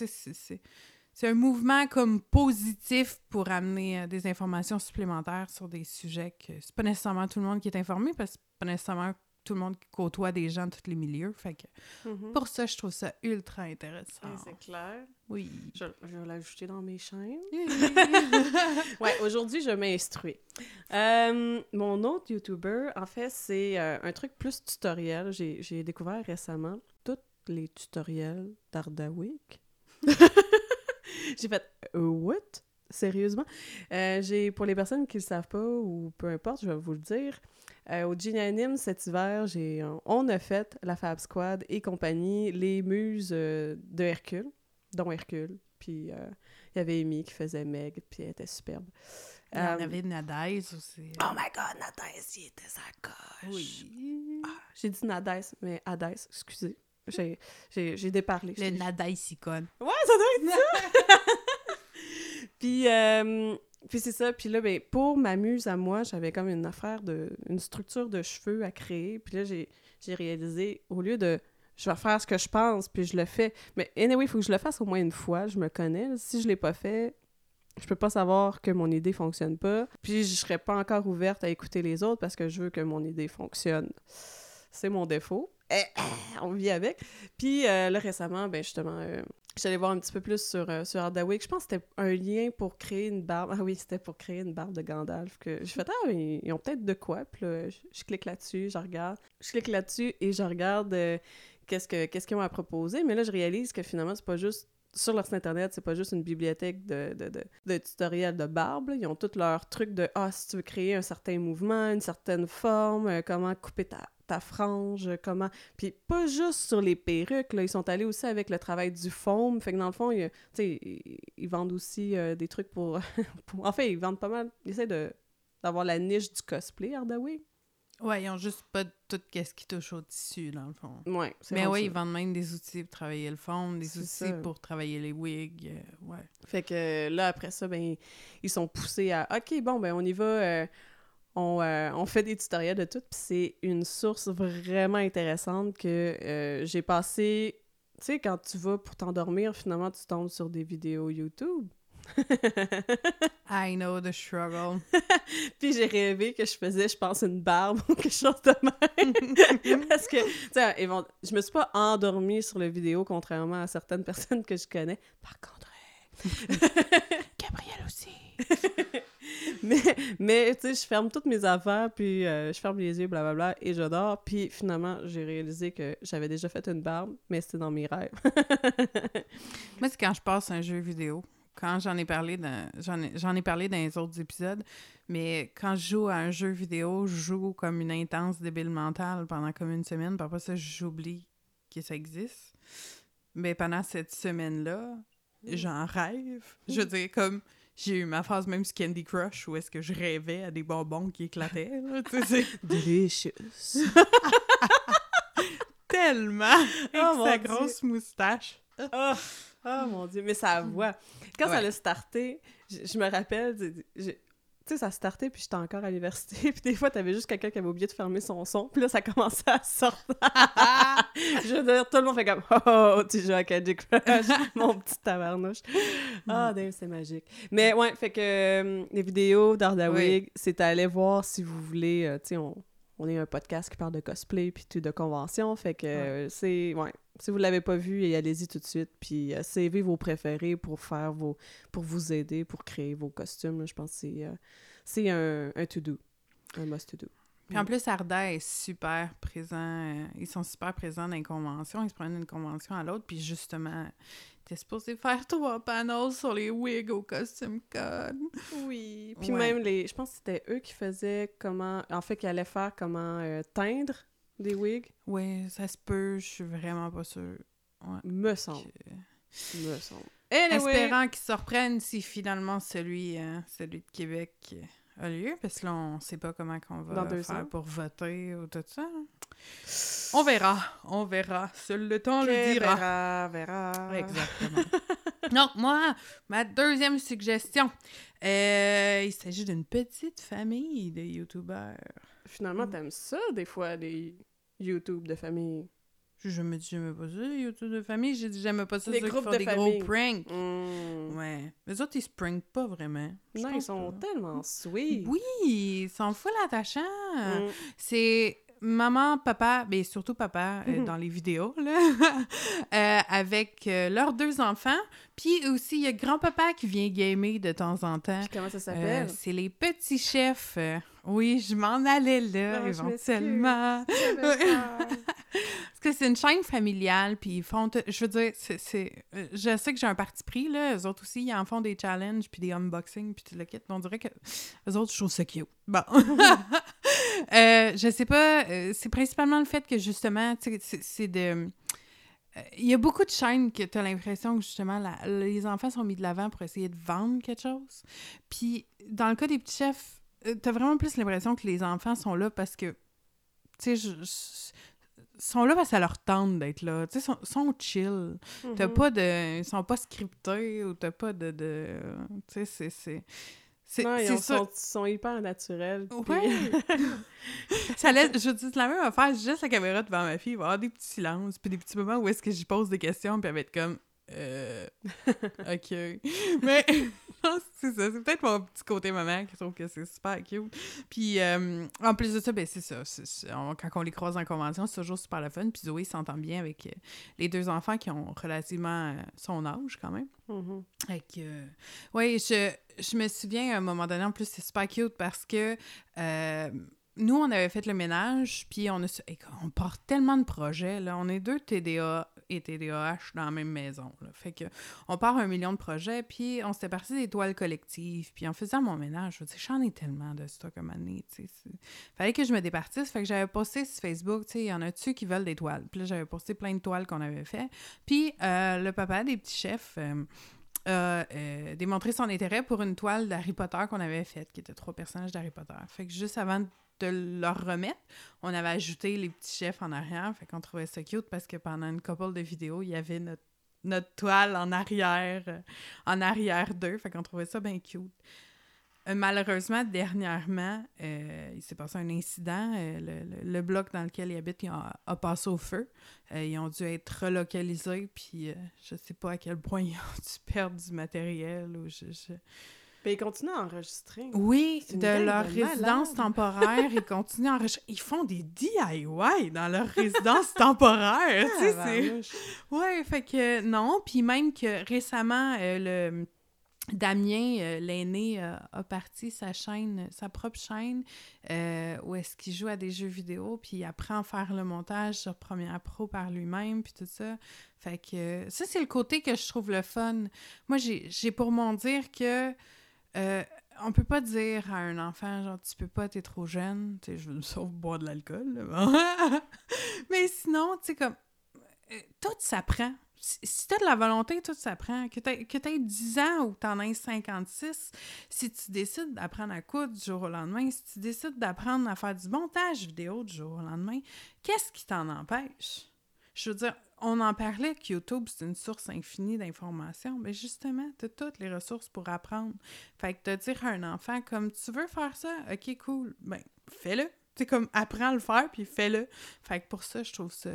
c'est un mouvement comme positif pour amener euh, des informations supplémentaires sur des sujets que c'est pas nécessairement tout le monde qui est informé parce que c'est pas nécessairement tout le monde côtoie des gens de tous les milieux. Fait que mm-hmm. pour ça, je trouve ça ultra intéressant. C'est clair. Oui. Je, vais l'ajouter dans mes chaînes. ouais, aujourd'hui, je m'instruis. Euh, mon autre YouTuber, en fait, c'est euh, un truc plus tutoriel. J'ai découvert récemment tous les tutoriels d'Ardawik. J'ai fait euh, What? Sérieusement? j'ai pour les personnes qui ne le savent pas ou peu importe, je vais vous le dire. Euh, au Gin cet hiver, j'ai, on a fait la Fab Squad et compagnie, les muses euh, de Hercule, dont Hercule. Puis euh, il y avait Amy qui faisait Meg, puis elle était superbe. Il y en avait Nadez aussi. Oh my god, Nadez, il était sa coche. Oui. Ah, j'ai dit Nadez, mais Hadès, excusez. J'ai, déparlé. Le Nadez icône. Ouais, ça doit être ça! puis, puis c'est ça. Puis là, ben, pour m'amuse à moi, j'avais comme une affaire de. une structure de cheveux à créer. Puis là, j'ai, réalisé, au lieu de. Je vais faire ce que je pense, puis je le fais. Mais anyway, il faut que je le fasse au moins une fois. Je me connais. Si je l'ai pas fait, je peux pas savoir que mon idée fonctionne pas. Puis je serais pas encore ouverte à écouter les autres parce que je veux que mon idée fonctionne. C'est mon défaut. Eh, on vit avec. Puis euh, là, récemment, ben justement, euh, j'allais voir un petit peu plus sur, euh, sur Hardaway. Je pense que c'était un lien pour créer une barbe. Ah oui, c'était pour créer une barbe de Gandalf. Que je fais, ah, ils, ont peut-être de quoi. Puis là, je, clique là-dessus, je regarde. Je clique là-dessus et je regarde euh, qu'est-ce que qu'est-ce qu'ils ont à proposer. Mais là, je réalise que finalement, c'est pas juste sur leur site internet, c'est pas juste une bibliothèque de, tutoriels de barbe. Ils ont tous leurs trucs de Ah, si tu veux créer un certain mouvement, une certaine forme, euh, comment couper ta, ta frange, euh, comment. Puis pas juste sur les perruques. Ils sont allés aussi avec le travail du foam. Fait que dans le fond, ils, vendent aussi euh, des trucs pour, pour. En fait, ils vendent pas mal. Ils essaient d'avoir la niche du cosplay, Hardaway. Ouais, ils ont juste pas tout ce qui touche au tissu, dans le fond. Ouais, c'est Mais oui, ça. ils vendent même des outils pour travailler le fond, des outils ça. pour travailler les wigs. euh, ouais. Fait que euh, là, après ça, ben, ils sont poussés à OK, bon, ben, on y va. euh, on, euh, on fait des tutoriels de tout. Puis c'est une source vraiment intéressante que j'ai passé. Tu sais, quand tu vas pour t'endormir, finalement, tu tombes sur des vidéos YouTube. I know the struggle. Puis j'ai rêvé que je faisais, je pense, une barbe ou quelque chose de même. Parce que, tu sais, évent- je me suis pas endormie sur la vidéo, contrairement à certaines personnes que je connais. Par contre, Gabriel aussi. Mais, mais tu sais, je ferme toutes mes affaires, puis euh, je ferme les yeux, blablabla, et je dors. Puis finalement, j'ai réalisé que j'avais déjà fait une barbe, mais c'était dans mes rêves. Moi, c'est quand je passe un jeu vidéo. Quand j'en ai parlé dans j'en ai, ai parlé dans les autres épisodes, mais quand je joue à un jeu vidéo, je joue comme une intense débile mentale pendant comme une semaine, puis après ça, j'oublie que ça existe. Mais pendant cette semaine-là, j'en rêve. Je veux dire, comme j'ai eu ma phase même sur Candy Crush où est-ce que je rêvais à des bonbons qui éclataient. là, Delicious. tellement avec Oh, mon sa Dieu. grosse moustache. oh, oh, mon Dieu, mais ça voit. Quand ça Ouais. a starté, je, je me rappelle, tu sais, ça a starté, puis j'étais encore à l'université, puis des fois, t'avais juste quelqu'un qui avait oublié de fermer son son, puis là, ça commençait à sortir. je veux dire, tout le monde fait comme « Oh, oh, tu joues à Candy Crush, mon petit tabarnouche. » Ah, damn, c'est magique. Mais ouais, fait que euh, les vidéos d'Ardawig, c'est à aller voir si vous voulez, euh, tu sais, on, on est un podcast qui parle de cosplay puis tout de convention, fait que euh, c'est, ouais, si vous l'avez pas vu, allez-y tout de suite, puis euh, savez vos préférés pour faire vos, pour vous aider, pour créer vos costumes, là. je pense que c'est, euh, c'est un, un to-do, un must-to-do. Puis en plus, Arda est super présent. euh, ils sont super présents dans les conventions. Ils se prennent d'une convention à l'autre. Puis justement, t'es supposé faire trois panels sur les wigs au costume code. Oui. Puis Ouais. même les, je pense que c'était eux qui faisaient comment, en fait, qui allaient faire comment euh, teindre des wigs, Ouais, ça se peut. Je suis vraiment pas sûre. Ouais. me semble, Que- me semble. Anyway, Espérant qu'ils se reprennent si finalement celui, euh, celui de Québec euh, a lieu. Parce que là, on sait pas comment qu'on va faire ans. pour voter ou tout ça. On verra. On verra. Seul le temps le dira. verra, verra. Exactement. Donc, moi, ma deuxième suggestion, euh, il s'agit d'une petite famille de YouTubeurs. Finalement, t'aimes ça, des fois, les YouTube de famille. Je me dis, j'aime pas ça, YouTube de famille. J'ai dit, j'aime pas ça, Les ceux qui groupes font de des famille. gros pranks. Mm. Ouais. Les autres, ils se prankent pas vraiment. Je Non, ils sont pas. tellement sweet. Oui, ils sont full attachants. Mm. C'est maman, papa, mais surtout papa euh, dans les vidéos, là, euh, avec euh, leurs deux enfants. Puis aussi, il y a grand-papa qui vient gamer de temps en temps. Puis comment ça s'appelle? c'est les petits chefs. Oui, je m'en allais là, éventuellement. Parce que c'est une chaîne familiale, puis ils font... Je veux dire, c'est... Je sais que j'ai un parti pris, là. Eux autres aussi, ils en font des challenges, puis des unboxings, puis tout le kit. On dirait que eux autres, je trouve ça cute. Bon. Euh, je sais pas, euh, c'est principalement le fait que, justement, tu sais, c'est de... euh, Il y a beaucoup de chaînes que tu as l'impression que justement la- les enfants sont mis de l'avant pour essayer de vendre quelque chose. Puis dans le cas des petits chefs, t'as vraiment plus l'impression que les enfants sont là parce que, tu sais, je- je- sont là parce que ça leur tente d'être là. Tu sais, sont, sont chill. T'as Mhm. pas de... Ils sont pas scriptés ou t'as pas de... de tu sais, c'est... c'est... Non, ils sont, sont hyper naturels. puis- Ouais. ça laisse, je dis la même affaire, juste la caméra devant ma fille, il va y avoir des petits silences, puis des petits moments où est-ce que j'y pose des questions, puis elle va être comme euh, ok. Mais c'est ça, c'est peut-être mon petit côté maman qui trouve que c'est super cute. Puis euh, en plus de ça, ben c'est ça. quand on les croise en convention, c'est toujours super le fun. Puis Zoé s'entend bien avec euh, les deux enfants qui ont relativement son âge quand même. Mm-hmm. oui, je, je me souviens à un moment donné, en plus, c'est super cute parce que nous, on avait fait le ménage, puis on a on porte tellement de projets. Là. On est deux TDA et TDAH dans la même maison. Fait que on part un million de projets, puis on s'était parti des toiles collectives. Puis en faisant mon ménage, je j'en ai tellement de stock à année. Fallait que je me départisse. Fait que j'avais posté sur Facebook, tu sais, il y en a-tu qui veulent des toiles? Puis là, j'avais posté plein de toiles qu'on avait fait. Puis euh, le papa des petits chefs... Euh, a euh, démontré son intérêt pour une toile d'Harry Potter qu'on avait faite, qui était trois personnages d'Harry Potter. Fait que juste avant leur remettre, on avait ajouté les petits chefs en arrière. Fait qu'on trouvait ça cute parce que pendant une couple de vidéos, il y avait notre, toile en arrière, euh, en arrière d'eux. Fait qu'on trouvait ça bien cute. Euh, malheureusement, dernièrement, euh, il s'est passé un incident. le, bloc dans lequel ils habitent a, passé au feu. ils ont dû être relocalisés, puis je sais pas à quel point ils ont dû perdre du matériel. Ou je, ben, ils continuent à enregistrer. Oui, de leur résidence temporaire, ils continuent à enregistrer. Ils font des DIY dans leur résidence temporaire. tu sais, c'est... Ouais, fait que non. Puis même que récemment, euh, le... Damien, euh, l'aîné, euh, a parti sa chaîne, sa propre chaîne, où est-ce qu'il joue à des jeux vidéo, puis il apprend à faire le montage sur Premiere Pro par lui-même, puis tout ça. Fait que ça, c'est le côté que je trouve le fun. Moi, j'ai pour mon dire que euh, on peut pas dire à un enfant, genre, tu peux pas, t'es trop jeune, tu je veux sauf boire de l'alcool. Mais sinon, tu sais, comme, euh, tout s'apprend. Si t'as de la volonté, tout s'apprend. Que t'aies, que 10 ans ou que t'en aies 56, si tu décides d'apprendre à coudre du jour au lendemain, si tu décides d'apprendre à faire du montage vidéo du jour au lendemain, qu'est-ce qui t'en empêche? Je veux dire, on en parlait que YouTube, c'est une source infinie d'informations. Mais justement, tu toutes les ressources pour apprendre. Fait que te dire à un enfant, comme tu veux faire ça, ok, cool, ben, fais-le. Tu comme, apprends à le faire, puis fais-le. Fait que pour ça, je trouve ça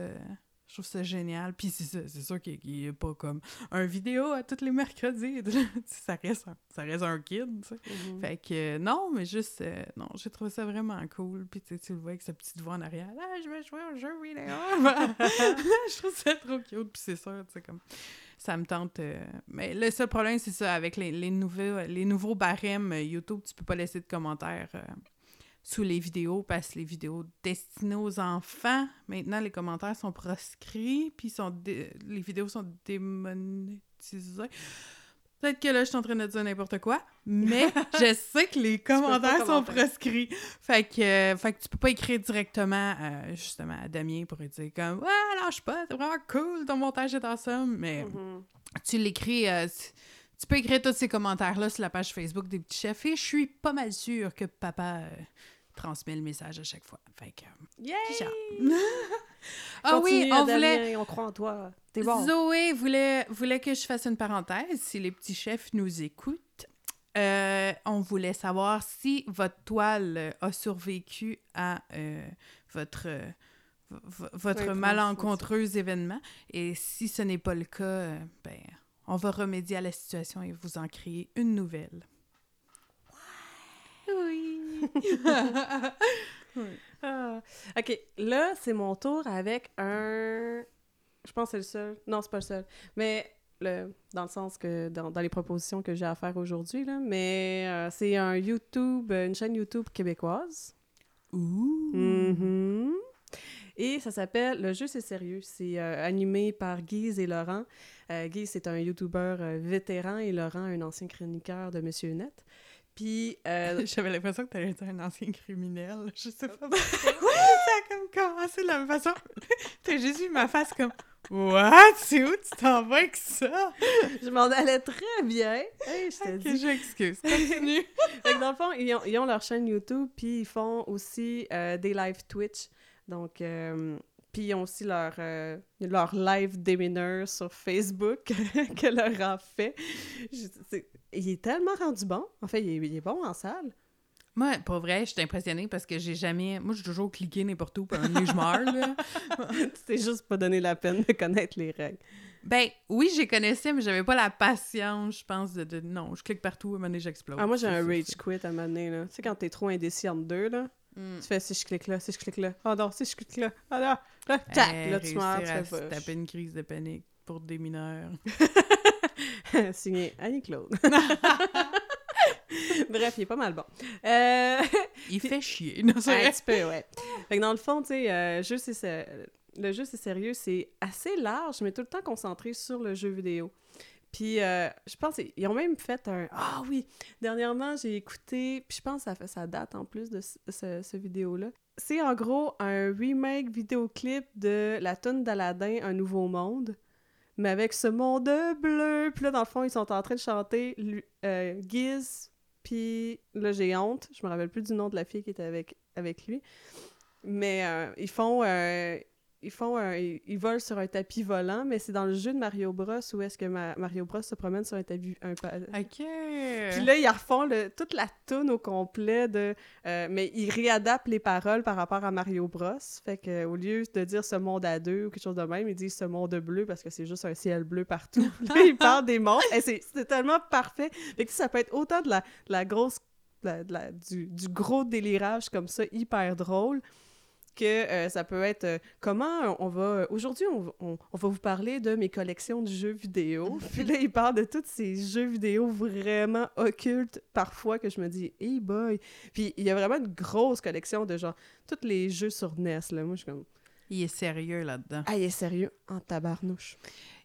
trouve ça génial. Puis c'est sûr qu'il n'y a pas comme un vidéo à tous les mercredis. ça, reste un, ça reste un kid, tu sais. Mm-hmm. Fait que non, mais juste, euh, non, j'ai trouvé ça vraiment cool. Puis tu le vois avec sa petite voix en arrière. Ah, je vais jouer un jeu vidéo. je trouve ça trop cute. Puis c'est sûr, tu sais, comme ça me tente. Euh, mais le seul problème, c'est ça, avec les, les, nouveaux, les nouveaux barèmes euh, YouTube, tu peux pas laisser de commentaires sous les vidéos parce que les vidéos destinées aux enfants, maintenant les commentaires sont proscrits, puis sont les vidéos sont démonétisées. Peut-être que là, je suis en train de dire n'importe quoi, mais je sais que les commentaires sont proscrits. Fait que, euh, fait que tu peux pas écrire directement, euh, justement, à Damien pour lui dire comme « Ouais, lâche pas, c'est vraiment cool, ton montage est awesome », mais mm-hmm. tu l'écris... Euh, tu peux écrire tous ces commentaires-là sur la page Facebook des petits chefs et je suis pas mal sûre que papa transmet le message à chaque fois. Fait que... ah oui, on voulait... On croit en toi. T'es bon. Zoé voulait, voulait que je fasse une parenthèse, si les petits chefs nous écoutent. Euh, on voulait savoir si votre toile a survécu à euh, votre, votre malencontreux événement. Et si ce n'est pas le cas, euh, ben, on va remédier à la situation et vous en créer une nouvelle. Oui. Ah. Ok, là, c'est mon tour avec un. Je pense que c'est le seul. Non, c'est pas le seul. Mais le... dans le sens que dans, les propositions que j'ai à faire aujourd'hui, là. Mais euh, c'est un YouTube, une chaîne YouTube québécoise. Ouh! Mm-hmm. Et ça s'appelle Le jeu c'est sérieux. C'est euh, animé par Guise et Laurent. Euh, Guise, c'est un YouTuber vétéran et Laurent, un ancien chroniqueur de Monsieur Net. Puis. Euh, J'avais l'impression que t'allais être un ancien criminel. Je sais pas pourquoi. ça a comme commencé de la même façon. T'as juste vu ma face comme. What? C'est où tu t'en vas avec ça? Je m'en allais très bien. Hey, je te dis. j'excuse. Continue. fait que dans le fond, ils ont, ils ont, leur chaîne YouTube, puis ils font aussi euh, des live Twitch. Donc, euh, puis ils ont aussi leur, leur live démineur sur Facebook que leur a fait. il est tellement rendu bon. En fait, il est, bon en salle. Moi, pour vrai, je suis impressionnée parce que j'ai jamais. Moi, j'ai toujours cliqué n'importe où, pendant que je meurs, là. tu t'es juste pas donné la peine de connaître les règles. Ben, oui, j'ai connaissais, mais j'avais pas la patience, je pense, de, de- Non, je clique partout, à un moment donné, j'explose. Ah, moi, j'ai un rage quit à un moment donné, là. Tu sais, quand t'es trop indécis entre deux, là, Mm. tu fais si je clique là, si je clique là. Ah non, si je clique là. Ah non, là, tac, Eh, là, tu meurs, tu fais taper une crise de panique pour des mineurs. Signé Annie-Claude. Bref, il est pas mal bon. Euh... Il fait chier. Non, c'est un petit peu, ouais. Fait que dans le fond, tu sais, euh, jeu, c'est sé- le jeu, c'est sérieux, c'est assez large, mais tout le temps concentré sur le jeu vidéo. Puis, euh, je pense qu'ils ont même fait un... Ah oui! Dernièrement, j'ai écouté, puis je pense que ça, fait, ça date en plus de ce, ce vidéo-là. C'est en gros un remake vidéoclip de la tune d'Aladin, Un Nouveau Monde, mais avec ce monde bleu. Puis là, dans le fond, ils sont en train de chanter euh, Giz, puis là, j'ai honte. Je me rappelle plus du nom de la fille qui était avec, avec lui. Mais euh, ils font... ils font un- ils, ils volent sur un tapis volant, mais c'est dans le jeu de Mario Bros où est-ce que Ma- Mario Bros se promène sur un tapis... Un, OK. puis là, ils refont le, toute la tune au complet de... euh, mais ils réadaptent les paroles par rapport à Mario Bros. Fait que au lieu de dire ce monde à deux ou quelque chose de même, ils disent ce monde bleu parce que c'est juste un ciel bleu partout. Là, ils parlent des mondes. Et c'est c'est tellement parfait. Fait que ça peut être autant de la, de la grosse... de la- de la- du, du gros délirage comme ça, hyper drôle, que euh, ça peut être euh, comment on va aujourd'hui on, va- on- on va vous parler de mes collections de jeux vidéo puis là il parle de tous ces jeux vidéo vraiment occultes parfois que je me dis hey boy puis il y a vraiment une grosse collection de genre tous les jeux sur NES là moi je suis comme Il est sérieux là-dedans. ah il est sérieux en tabarnouche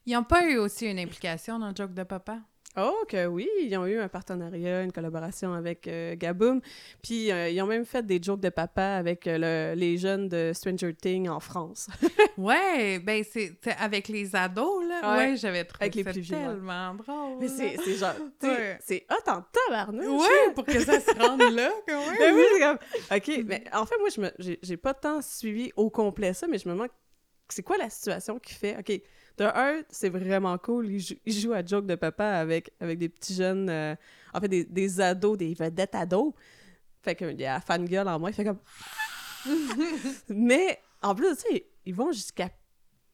Ils n'ont pas eu aussi une implication dans le Joke de Papa? Oh, que oui, ils ont eu un partenariat, une collaboration avec euh, Gaboom. Puis euh, ils ont même fait des jokes de papa avec euh, le- les jeunes de Stranger Things en France. Ouais, ben c'est avec les ados, là. Ouais. Ouais, j'avais trouvé Avec les ça plus vieux, ouais. tellement drôle. Mais c'est genre, Ouais. c'est hot en tabarnouche. Ouais, pour que ça se rende là, quand même. Ben oui, comme... OK, mais en fait, moi, je me... j'ai j'ai pas tant suivi au complet ça, mais je me demande, c'est quoi la situation qui fait... OK, de un, c'est vraiment cool, il joue, il joue à Joke de Papa avec, avec des petits jeunes, euh, en fait, des, des ados, des vedettes ados. Fait qu'il y a la fangirl en moi, il fait comme... mais, en plus, tu sais, ils vont jusqu'à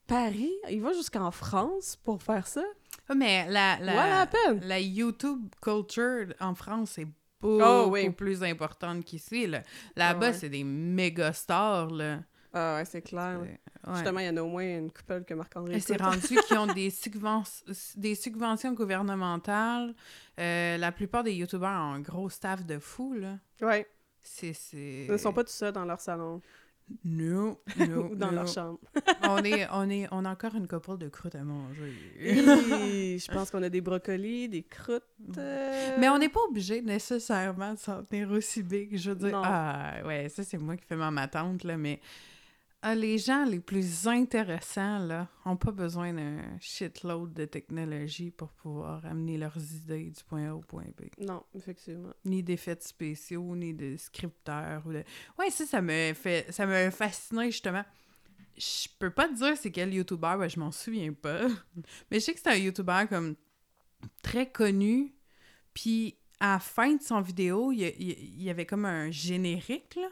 Paris, ils vont jusqu'en France pour faire ça. Ah, Mais la, la, Voilà la YouTube culture en France est beaucoup Oh, oui. plus importante qu'ici. là. Là-bas, ouais. c'est des méga stars. Là. Ah ouais, c'est clair. Ouais. Justement, il y en a au moins une couple que Marc-André Et c'est rendu qu'ils ont des, des subventions gouvernementales. Euh, la plupart des YouTubeurs ont un gros staff de fous, là. Ouais, C'est... ils ne sont pas tout seuls dans leur salon Non, ou dans leur chambre. on, est, on, est, on a encore une couple de croûtes à manger. Et je pense qu'on a des brocolis, des croûtes. euh, Mais on n'est pas obligé nécessairement de s'en tenir aussi big. Je veux dire, Non. ah, ouais, ça, c'est moi qui fais ma matante, là, mais ah, les gens les plus intéressants, là, ont pas besoin d'un shitload de technologie pour pouvoir amener leurs idées du point A au point B. Non, effectivement. Ni d'effets spéciaux, ni de scripteurs. Ou de... Ouais, ça, ça me fait... Ça me fascinait, justement. Je peux pas te dire c'est quel YouTuber, ben, je m'en souviens pas. Mais je sais que c'est un YouTuber comme très connu. Puis à la fin de son vidéo, il y, y avait comme un générique, là.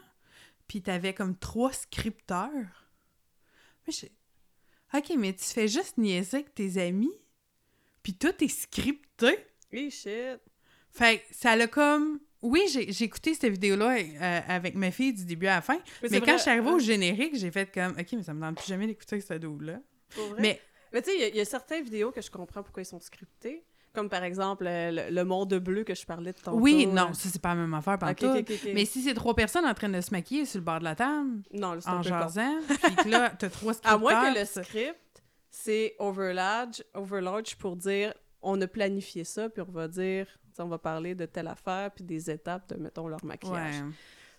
Puis t'avais comme trois scripteurs. Mais je... Ok, mais tu fais juste niaiser avec tes amis. Puis tout est scripté. Et shit. Fait que ça l'a comme. Oui, j'ai j'ai écouté cette vidéo-là euh, avec ma fille du début à la fin. Mais, quand vrai, je suis arrivée au hein, générique, j'ai fait comme OK, mais ça me tente plus jamais d'écouter cette double-là. Mais Mais tu sais, il y a- il y, a certaines vidéos que je comprends pourquoi ils sont scriptés. Comme par exemple euh, le, le monde bleu que je parlais de tantôt. oui, euh. non, ça c'est pas la même affaire Ok, partout. ok, ok, ok. Mais si c'est trois personnes en train de se maquiller sur le bord de la table, Non, en jasant, puis que là, t'as trois scripteurs... À moins que le script, c'est overlarge, overlarge pour dire on a planifié ça, puis on va dire, on va parler de telle affaire, puis des étapes de, mettons, leur maquillage. Ouais.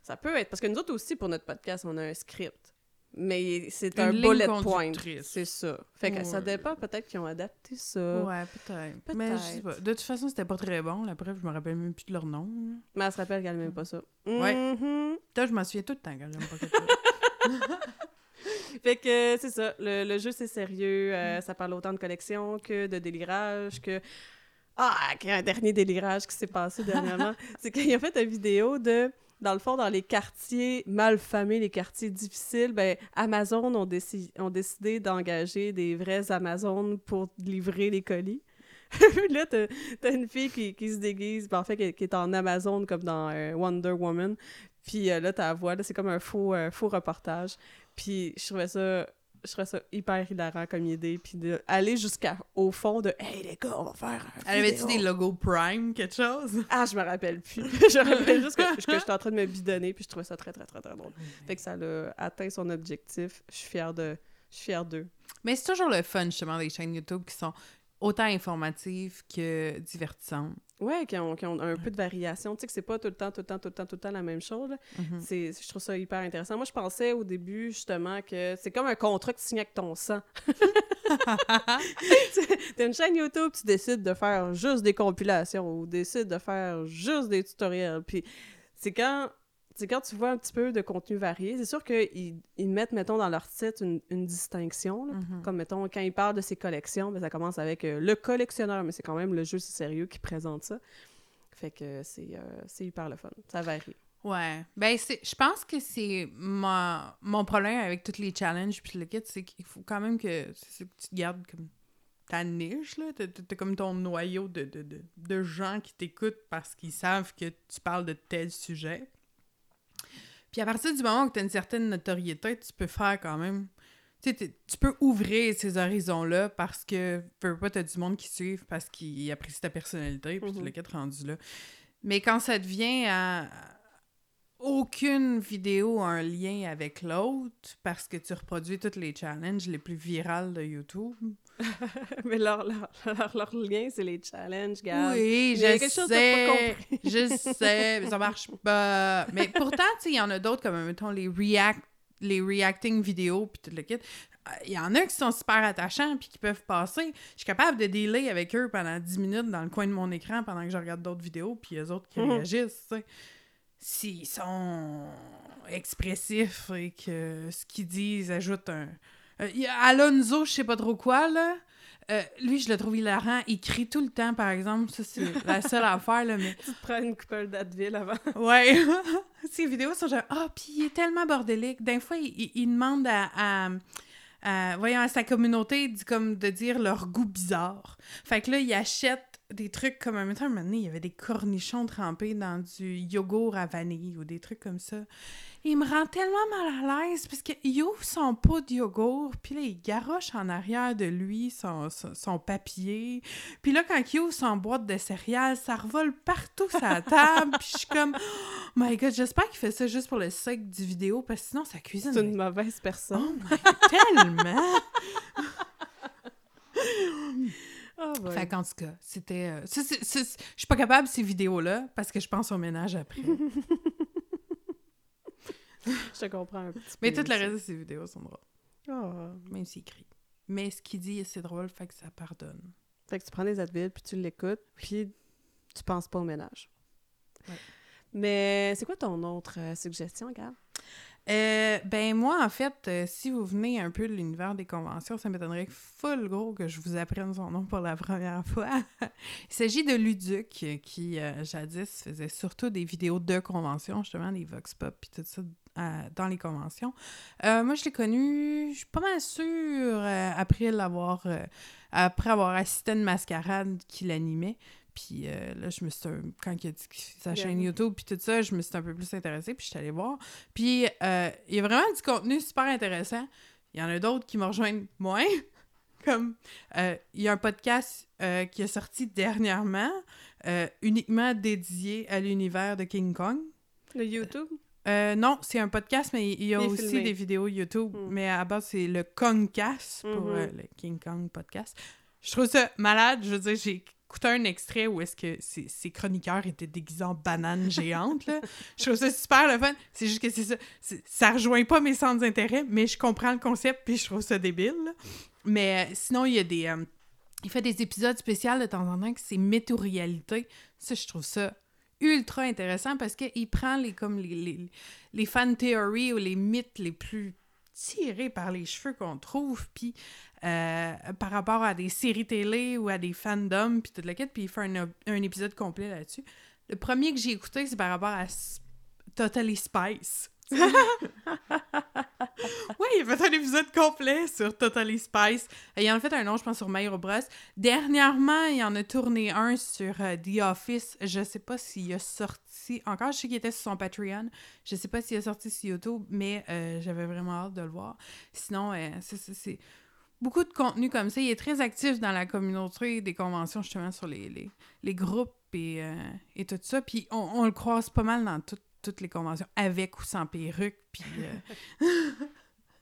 Ça peut être, parce que nous autres aussi, pour notre podcast, on a un script. Mais c'est un bullet point. C'est ça. Fait que ça Ouais. dépend, peut-être qu'ils ont adapté ça. Ouais, peut-être. Mais je sais pas. De toute façon, c'était pas très bon. La preuve, je me rappelle même plus de leur nom. Mais elle se rappelle qu'elle n'aime pas ça. Ouais. Mhm. Toi, je m'en souviens tout le temps quand j'aime pas quelque chose. Fait que c'est ça. Le, le jeu, c'est sérieux. Mm. euh, Ça parle autant de collection que de délirage, que. Ah, qu'il y a un dernier délirage qui s'est passé dernièrement. c'est qu'il a fait une vidéo de dans le fond, dans les quartiers malfamés, les quartiers difficiles, ben, Amazon ont, déci- ont décidé d'engager des vraies Amazones pour livrer les colis. là, t'as une fille qui, se déguise, ben, qui, est en Amazon, comme dans euh, Wonder Woman. Puis euh, là, la voix, c'est comme un faux, faux reportage. Puis je trouvais ça... Je trouvais ça hyper hilarant comme idée, puis d'aller jusqu'au fond de « Hey les gars, on va faire un Elle avait-tu des logos Prime, quelque chose? Ah, je me rappelle plus. je me rappelle juste que, que j'étais en train de me bidonner, puis je trouvais ça très, très, très, très drôle. Fait que ça a atteint son objectif. Je suis fière de... Je suis fière d'eux. Mais c'est toujours le fun, justement, des chaînes YouTube qui sont autant informatives que divertissantes. Ouais, qui ont, qui ont un peu de variation. Tu sais que c'est pas tout le temps, tout le temps, tout le temps, tout le temps la même chose. Mhm. C'est, je trouve ça hyper intéressant. Moi, je pensais au début, justement, que c'est comme un contrat que tu signes avec ton sang. T'as une chaîne YouTube, tu décides de faire juste des compilations ou décides de faire juste des tutoriels. Puis c'est quand, c'est quand tu vois un petit peu de contenu varié. C'est sûr qu'ils ils mettent, mettons, dans leur titre une, une distinction. là. Mhm. Comme, mettons, quand ils parlent de ses collections, ben, ça commence avec euh, le collectionneur, mais c'est quand même le jeu c'est sérieux qui présente ça. Fait que c'est euh, hyper le fun. Ça varie. Ouais. Ben, c'est, je pense que c'est mon, mon problème avec tous les challenges puis le kit, c'est qu'il faut quand même que, que tu gardes comme ta niche, là. T'as comme ton noyau de, de, de, de gens qui t'écoutent parce qu'ils savent que tu parles de tel sujet. Puis à partir du moment où tu as une certaine notoriété, tu peux faire quand même... Tu sais, tu peux ouvrir ces horizons-là parce que, peu pas, t'as du monde qui suivent parce qu'ils apprécient ta personnalité, puis Mhm. le kit rendu là. Mais quand ça devient à aucune vidéo a un lien avec l'autre parce que tu reproduis tous les challenges les plus virales de YouTube. mais leur, leur, leur, leur lien, c'est les challenges, gars. Oui, je chose pas sais, je sais, mais ça marche pas. Mais pourtant, tu sais, il y en a d'autres comme, mettons, les react, les reacting vidéos puis tout le kit. Il y en a qui sont super attachants puis qui peuvent passer. Je suis capable de dealer avec eux pendant 10 minutes dans le coin de mon écran pendant que je regarde d'autres vidéos puis les autres qui Mhm. réagissent, tu sais. S'ils sont expressifs et que ce qu'ils disent ajoute un... Euh, il y a Alonso, je sais pas trop quoi, là. Euh, lui, je le trouve hilarant. Il crie tout le temps, par exemple. Ça, c'est la seule affaire, là, mais... Tu te prends une coupole d'Advil avant. Ouais. Ces vidéos sont genre, ah, puis il est tellement bordélique. D'un fois, il, il- il demande à, voyons, à sa communauté dit comme de dire leur goût bizarre. Fait que là, il achète des trucs comme, un moment donné, il y avait des cornichons trempés dans du yogourt à vanille ou des trucs comme ça. Il me rend tellement mal à l'aise parce qu'il ouvre son pot de yogourt, puis là, il garoche en arrière de lui son, son, son papier. Puis là, quand il ouvre son boîte de céréales, ça revole partout sur la table. puis je suis comme, oh my god, j'espère qu'il fait ça juste pour le sake du vidéo, parce que sinon, sa cuisine. C'est une mauvaise personne. Oh my tellement! Fait qu'en tout cas, c'était. euh, Je suis pas capable de ces vidéos-là parce que je pense au ménage après. Je te comprends un petit Mais peu. tout le reste de ces vidéos sont drôles, Ah. même s'il crie. Mais ce qu'il dit, c'est drôle, fait que ça pardonne. Fait que tu prends des Advil, puis tu l'écoutes, puis tu penses pas au ménage. Ouais. Mais c'est quoi ton autre euh, suggestion, Gab? Euh, ben moi, en fait, euh, si vous venez un peu de l'univers des conventions, ça m'étonnerait full gros que je vous apprenne son nom pour la première fois. Il s'agit de Luduc, qui, euh, jadis, faisait surtout des vidéos de conventions, justement, des vox pop puis tout ça dans les conventions. Euh, moi, je l'ai connu, je suis pas mal sûre, euh, après l'avoir... euh, après avoir assisté à une mascarade qui l'animait. Puis là, je me suis... un- Quand il a dit qu'il sa chaîne YouTube puis tout ça, je me suis un peu plus intéressée, puis je suis allée voir. Puis euh, il y a vraiment du contenu super intéressant. Il y en a d'autres qui me rejoignent moins. Comme il y a un podcast qui est sorti dernièrement, uniquement dédié à l'univers de King Kong. Le YouTube? Euh, non, c'est un podcast, mais il y a Il aussi filmé. des vidéos YouTube. Mm. Mais à la base, c'est le Kongcast pour Mhm. euh, le King Kong podcast. Je trouve ça malade. Je veux dire, j'ai écouté un extrait où est-ce que ces, ces chroniqueurs étaient déguisés en bananes géantes. Là. Je trouve ça super le fun. C'est juste que c'est ça. Ça rejoint pas mes centres d'intérêt, mais je comprends le concept puis je trouve ça débile. là. Mais euh, sinon, il y a des... il fait des épisodes spéciaux de temps en temps que c'est météo-réalité. Ça, je trouve ça ultra intéressant parce qu'il prend les, comme les, fan theories ou les mythes les plus tirés par les cheveux qu'on trouve, puis euh, par rapport à des séries télé ou à des fandoms, puis tout le kit, puis il fait un, un épisode complet là-dessus. Le premier que j'ai écouté, c'est par rapport à Totally Spice. oui, il a fait un épisode complet sur Totally Spice. Il en a fait un autre, je pense, sur Bros. Dernièrement, il en a tourné un sur euh, The Office. Je sais pas s'il a sorti encore. Je sais qu'il était sur son Patreon. Je sais pas s'il a sorti sur YouTube, mais euh, j'avais vraiment hâte de le voir. Sinon, euh, c'est beaucoup de contenu comme ça. Il est très actif dans la communauté des conventions, justement, sur les, groupes et, tout ça. Puis on, on, le croise pas mal dans tout, toutes les conventions, avec ou sans perruque. Puis, euh,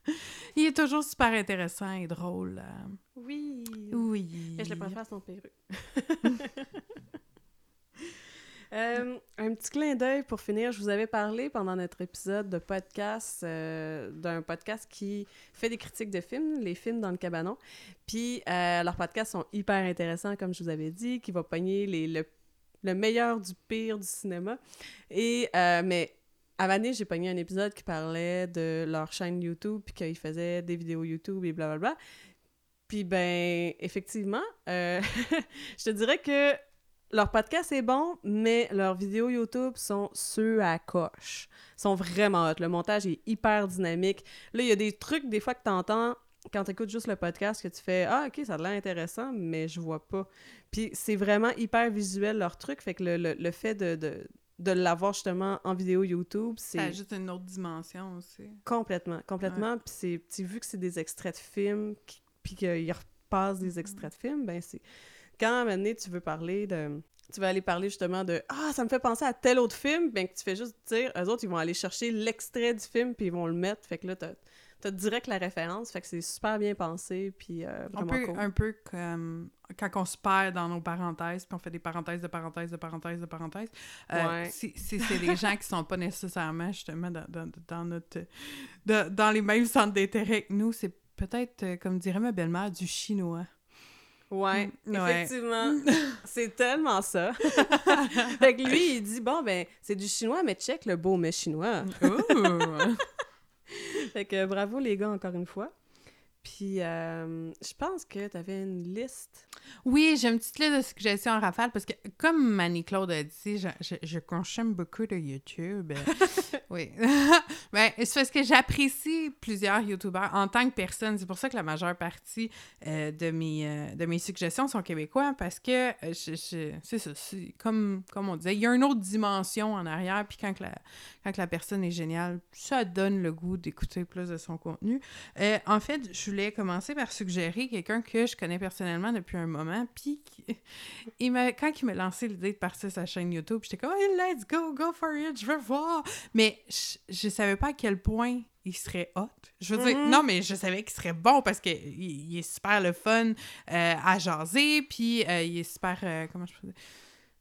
il est toujours super intéressant et drôle. Euh. Oui. Oui. Mais je le préfère son perruque. Euh, un petit clin d'œil pour finir. Je vous avais parlé pendant notre épisode de podcast d'un podcast qui fait des critiques de films, les films dans le cabanon. Puis leurs podcasts sont hyper intéressants, comme je vous avais dit, qui va pogner les, le le meilleur du pire du cinéma. Et, euh, mais à Vanille, j'ai pogné un épisode qui parlait de leur chaîne YouTube, puis qu'ils faisaient des vidéos YouTube et blablabla. Puis ben, effectivement, euh, je te dirais que leur podcast est bon, mais leurs vidéos YouTube sont ceux à coche. Ils sont vraiment hot. Le montage est hyper dynamique. Là, il y a des trucs, des fois, que tu entends quand tu écoutes juste le podcast, que tu fais Ah, ok, ça a l'air intéressant, mais je vois pas. Puis c'est vraiment hyper visuel leur truc. Fait que le, le, fait de, de, de l'avoir justement en vidéo YouTube, c'est. Ça ajoute une autre dimension aussi. Complètement, complètement. Puis c'est vu que c'est des extraits de films, puis qu'ils repassent des mm-hmm. extraits de films, ben c'est. Quand à un moment donné, tu veux parler de. Tu vas aller parler justement de Ah, ça me fait penser à tel autre film, ben que tu fais juste dire, eux autres, ils vont aller chercher l'extrait du film, puis ils vont le mettre. Fait que là, t'as direct la référence, fait que c'est super bien pensé, puis euh, vraiment un peu, cool. Un peu comme quand on se perd dans nos parenthèses, puis on fait des parenthèses de parenthèses de parenthèses de parenthèses. Euh, c'est des gens qui sont pas nécessairement justement dans, dans, dans notre dans les mêmes centres d'intérêt que nous. C'est peut-être, euh, comme dirait ma belle-mère, du chinois. Ouais, mm, effectivement. c'est tellement ça. fait que lui, il dit bon, ben, c'est du chinois, mais check le beau mais chinois. Fait que bravo les gars encore une fois. Puis, euh, je pense que tu avais une liste. Oui, j'ai une petite liste de suggestions en rafale parce que, comme Manny-Claude a dit, je, je, je, consomme beaucoup de YouTube. oui. ben, c'est parce que j'apprécie plusieurs YouTubeurs en tant que personne. C'est pour ça que la majeure partie euh, de, mes, euh, de mes suggestions sont québécois parce que, c'est ça, comme, comme on disait, il y a une autre dimension en arrière. Puis quand la, quand la personne est géniale, ça donne le goût d'écouter plus de son contenu. en fait, je voulais commencer par suggérer quelqu'un que je connais personnellement depuis un moment, puis il quand il m'a lancé l'idée de partir sa chaîne YouTube, j'étais comme let's go, go for it, je veux voir! » Mais je, savais pas à quel point il serait hot. Je veux dire, mm-hmm. non, mais je savais qu'il serait bon parce qu'il il est super le fun euh, à jaser, puis euh, il est super, euh, comment je peux dire,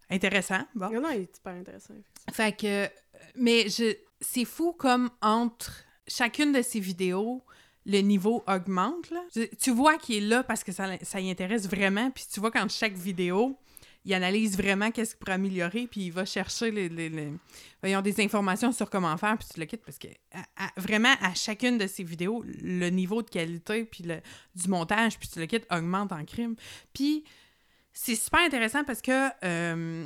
intéressant. Bon. Non, non, il est super intéressant. Fait que, mais je, c'est fou comme entre chacune de ses vidéos, le niveau augmente. Là. Tu vois qu'il est là parce que ça, ça y intéresse vraiment, puis tu vois quand chaque vidéo, il analyse vraiment qu'est-ce qu'il pourrait améliorer, puis il va chercher les, les, voyons, des informations sur comment faire, puis tu le quittes parce que vraiment, à chacune de ces vidéos, le niveau de qualité, puis le, du montage, puis tu le quittes augmente en crime. Puis c'est super intéressant parce que euh,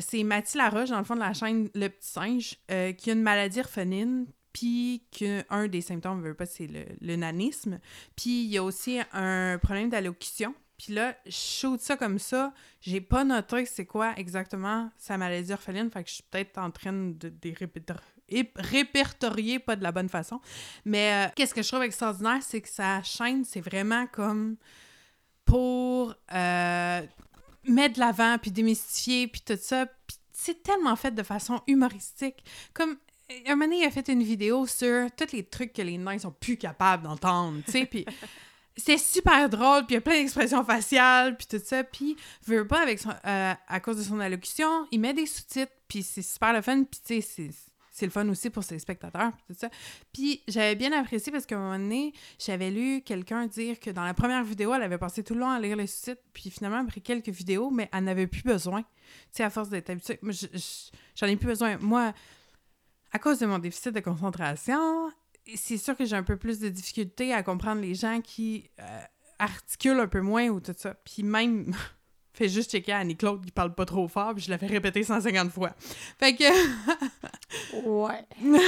c'est Mathilde Laroche, dans le fond de la chaîne Le Petit Singe, euh, qui a une maladie orpheline, puis qu'un des symptômes, veut pas, c'est le, nanisme. Puis il y a aussi un problème d'allocution. Puis là, je shoot ça comme ça. J'ai pas noté c'est quoi exactement sa maladie orpheline. Fait que je suis peut-être en train de, de pas de la bonne façon. Mais euh, qu'est-ce que je trouve extraordinaire, c'est que sa chaîne, c'est vraiment comme pour euh, mettre de l'avant, puis démystifier, puis tout ça. Puis c'est tellement fait de façon humoristique. Comme un moment donné, il a fait une vidéo sur tous les trucs que les nains sont plus capables d'entendre, tu sais, puis c'est super drôle, puis il y a plein d'expressions faciales, puis tout ça, puis veut pas avec son, euh, à cause de son allocution, il met des sous-titres, puis c'est super le fun, puis tu sais, c'est le fun aussi pour ses spectateurs, puis tout ça. Puis j'avais bien apprécié parce qu'à un moment donné, j'avais lu quelqu'un dire que dans la première vidéo, elle avait passé tout le long à lire les sous-titres, puis finalement, après quelques vidéos, mais elle n'avait plus besoin. Tu sais, à force d'être habituée, j'en ai plus besoin. Moi, à cause de mon déficit de concentration, c'est sûr que j'ai un peu plus de difficulté à comprendre les gens qui euh, articulent un peu moins ou tout ça. Puis même, Fais juste checker à Annie-Claude qui parle pas trop fort, puis je l'avais répété 150 fois. Fait que... ouais.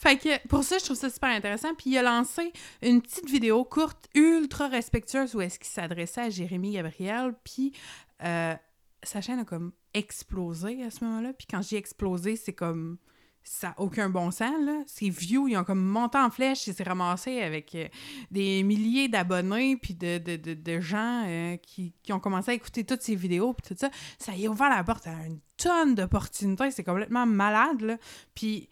fait que pour ça, je trouve ça super intéressant. Puis il a lancé une petite vidéo courte, ultra respectueuse, où est-ce qu'il s'adressait à Jérémy Gabriel, puis euh, sa chaîne a comme explosé à ce moment-là. Puis quand j'ai explosé, c'est comme ça n'a aucun bon sens, là. Ses views, ils ont comme monté en flèche, il s'est ramassé avec euh, des milliers d'abonnés, puis de, de, de, de gens euh, qui, qui, ont commencé à écouter toutes ses vidéos, puis tout ça. Ça y a ouvert la porte à une tonne d'opportunités, c'est complètement malade, là. Puis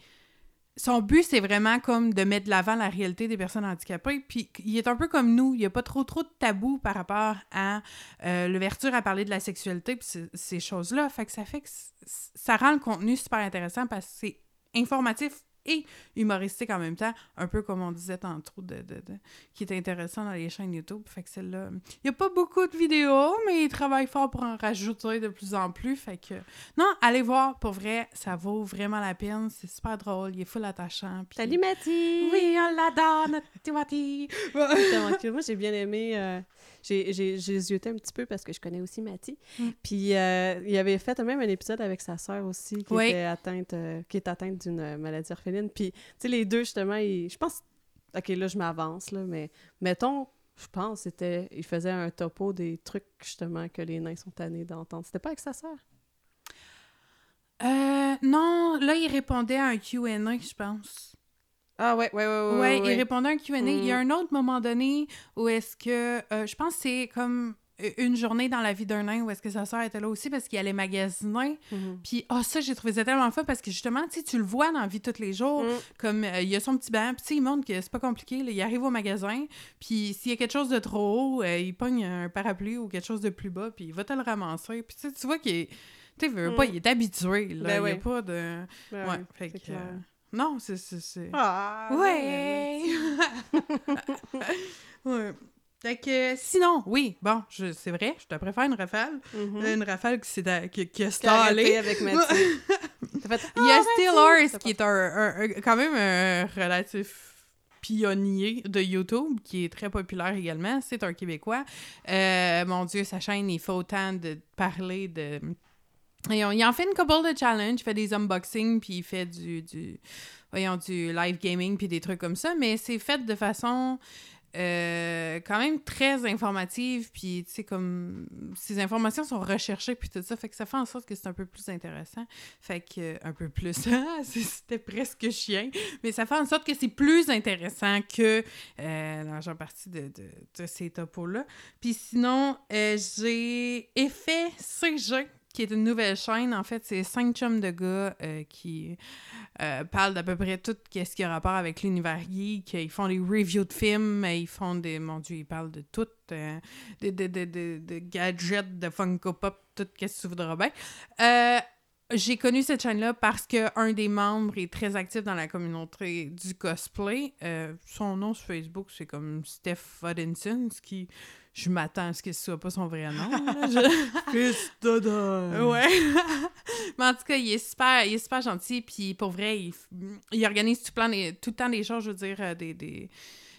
son but, c'est vraiment comme de mettre de l'avant la réalité des personnes handicapées. Puis il est un peu comme nous, il n'y a pas trop trop de tabous par rapport à euh, l'ouverture à parler de la sexualité puis ces choses-là. Fait que ça fait que ça rend le contenu super intéressant parce que c'est informatif et humoristique en même temps, un peu comme on disait tantôt, de, de, de, qui est intéressant dans les chaînes YouTube. Fait que celle-là, il n'y a pas beaucoup de vidéos, mais il travaille fort pour en rajouter de plus en plus. Fait que, non, allez voir, pour vrai, ça vaut vraiment la peine. C'est super drôle, il est full attachant. Salut Mathieu! Oui, on l'adore, notre petit Moi, j'ai bien aimé... Euh j'ai un petit peu parce que je connais aussi Mathie. Mm. Puis euh, il avait fait même un épisode avec sa sœur aussi qui était atteinte, euh, qui est atteinte d'une maladie orpheline. Puis, tu sais, les deux, justement, je pense... OK, là, je m'avance, là, mais mettons, je pense, c'était... Il faisait un topo des trucs, justement, que les nains sont tannés d'entendre. C'était pas avec sa sœur? Euh, non, là, il répondait à un Q&A, je pense. Ah ouais, ouais, ouais, ouais. Ouais, il répondait à un Q&A. Il y a mm. un autre moment donné où est-ce que, euh, je pense que c'est comme une journée dans la vie d'un nain où est-ce que sa soeur était là aussi parce qu'il allait magasiner. Mm-hmm. Puis, ah, oh, ça, j'ai trouvé ça tellement fun parce que justement, tu sais, tu le vois dans la vie tous les jours. Mm. Comme, euh, il y a son petit banc, puis tu sais, il montre que c'est pas compliqué. il arrive au magasin, puis s'il y a quelque chose de trop haut, euh, il pogne un parapluie ou quelque chose de plus bas, puis il va te le ramasser. Puis tu vois qu'il est. Tu sais, pas, mm. il est habitué, là. Ben il n'y a pas de. Ben ouais, fait que. Non, c'est. c'est... Ah! Ouais! ouais. Fait que, sinon, oui, bon, c'est vrai, je te préfère une rafale. Mm-hmm. Une rafale qui, s'est qui, qui a stallé. avec Mathieu. Il y a ah, Still Horse, qui est un, quand même un relatif pionnier de YouTube, qui est très populaire également. C'est un Québécois. Euh, mon Dieu, sa chaîne, il faut autant de parler de il en fait une couple de challenges, il fait des unboxings, puis il fait du, du, voyons, du live gaming, puis des trucs comme ça, mais c'est fait de façon euh, quand même très informative, puis tu sais, comme ces informations sont recherchées, puis tout ça, fait que ça fait en sorte que c'est un peu plus intéressant. Fait que, un peu plus, c'était presque chien, mais ça fait en sorte que c'est plus intéressant que euh, la partie de, de, de ces topos-là. Puis sinon, euh, j'ai Effet CG qui est une nouvelle chaîne. En fait, c'est cinq chums de gars euh, qui euh, parlent d'à peu près tout ce qui a rapport avec l'univers geek. Ils font des reviews de films, ils font des... Mon Dieu, ils parlent de tout. Euh, de, gadgets, de Funko Pop, tout ce que tu voudras bien. j'ai connu cette chaîne-là parce qu'un des membres est très actif dans la communauté du cosplay. son nom sur Facebook, c'est comme Steph Odinson, ce qui je m'attends à ce que ce soit pas son vrai nom. Je... ouais. Mais en tout cas, il est super, il est super gentil. Puis pour vrai, il, organise tout, plein tout le temps des choses, je veux dire, euh, des, des,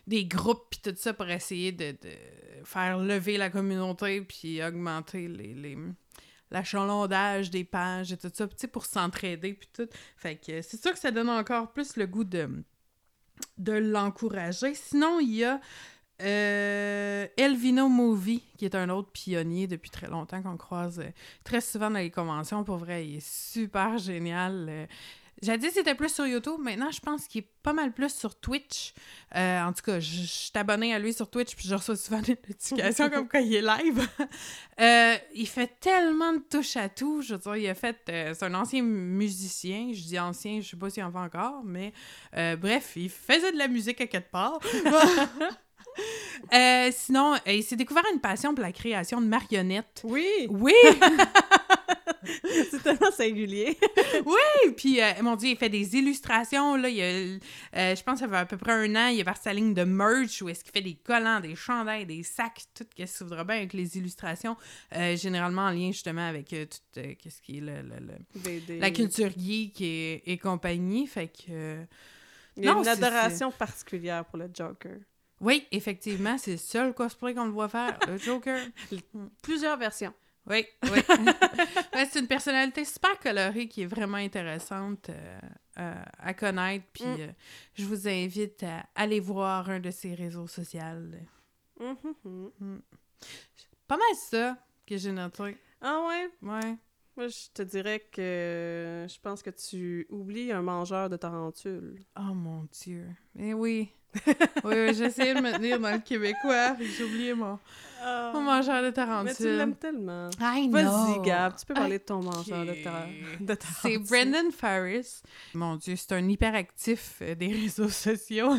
des groupes puis tout ça pour essayer de, de, faire lever la communauté puis augmenter les, les l'achalandage des pages et tout ça, pour s'entraider puis tout. Fait que c'est sûr que ça donne encore plus le goût de de l'encourager. Sinon, il y a euh, Elvino Movie, qui est un autre pionnier depuis très longtemps qu'on croise euh, très souvent dans les conventions. Pour vrai, il est super génial. Euh, Jadis, c'était plus sur YouTube. Maintenant, je pense qu'il est pas mal plus sur Twitch. en tout cas, je, suis abonnée à lui sur Twitch, puis je reçois souvent des notifications comme quand il est live. il fait tellement de touches à tout. Je veux dire, il a fait... c'est un ancien musicien. Je dis ancien, je sais pas s'il en fait encore, mais bref, il faisait de la musique à quelque part. Euh, sinon, euh, il s'est découvert une passion pour la création de marionnettes. Oui! Oui! c'est tellement singulier. oui! Puis, euh, mon Dieu, il fait des illustrations. Là, il a, je pense que ça fait à peu près un an, il est parti sa ligne de merch où est-ce qu'il fait des collants, des chandails, des sacs, tout ce qu'il voudra bien avec les illustrations, généralement en lien justement avec tout ce qui est le, la culture geek et, et compagnie. Fait que... il y a une adoration particulière pour le Joker. Oui, effectivement, c'est le seul cosplay qu'on le voit faire, le Joker. Plusieurs versions. Oui, oui. Ouais, c'est une personnalité super colorée qui est vraiment intéressante euh, euh, à connaître. Puis Mm. euh, je vous invite à aller voir un de ses réseaux sociaux. Mhm. Pas mal ça que j'ai noté. Ah ouais? Ouais. Moi, je te dirais que je pense que tu oublies un mangeur de tarentules. Oh mon Dieu. Mais oui. oui, oui j'essayais de me tenir dans le québécois, j'ai oublié mon, mon mangeur de Mais tu l'aimes tellement. I Vas-y, know. Gab, tu peux parler de ton mangeur de, tar de C'est. Brendan Farris. Mon Dieu, c'est un hyperactif euh, des réseaux sociaux.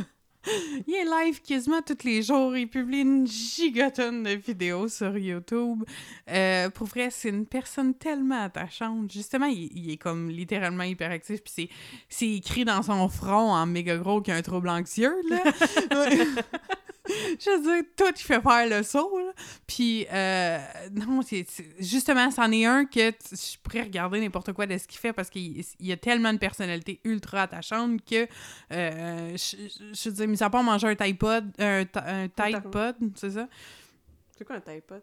Il est live quasiment tous les jours. Il publie une gigatonne de vidéos sur YouTube. Euh, pour vrai, c'est une personne tellement attachante. Justement, il, est comme littéralement hyperactif. Puis c'est, c'est écrit dans son front en méga gros qu'il a un trouble anxieux, là. Je veux dire, tout il fait faire le saut, là. Puis, euh, non, c'est, c'est- justement, c'en est un que je pourrais regarder n'importe quoi de ce qu'il fait parce qu'il il a tellement de personnalité ultra attachante que, euh, je, je- je veux dire, mis à part manger un Tide Pod, un, un Tide Pod, c'est ça? C'est quoi un Tide Pod?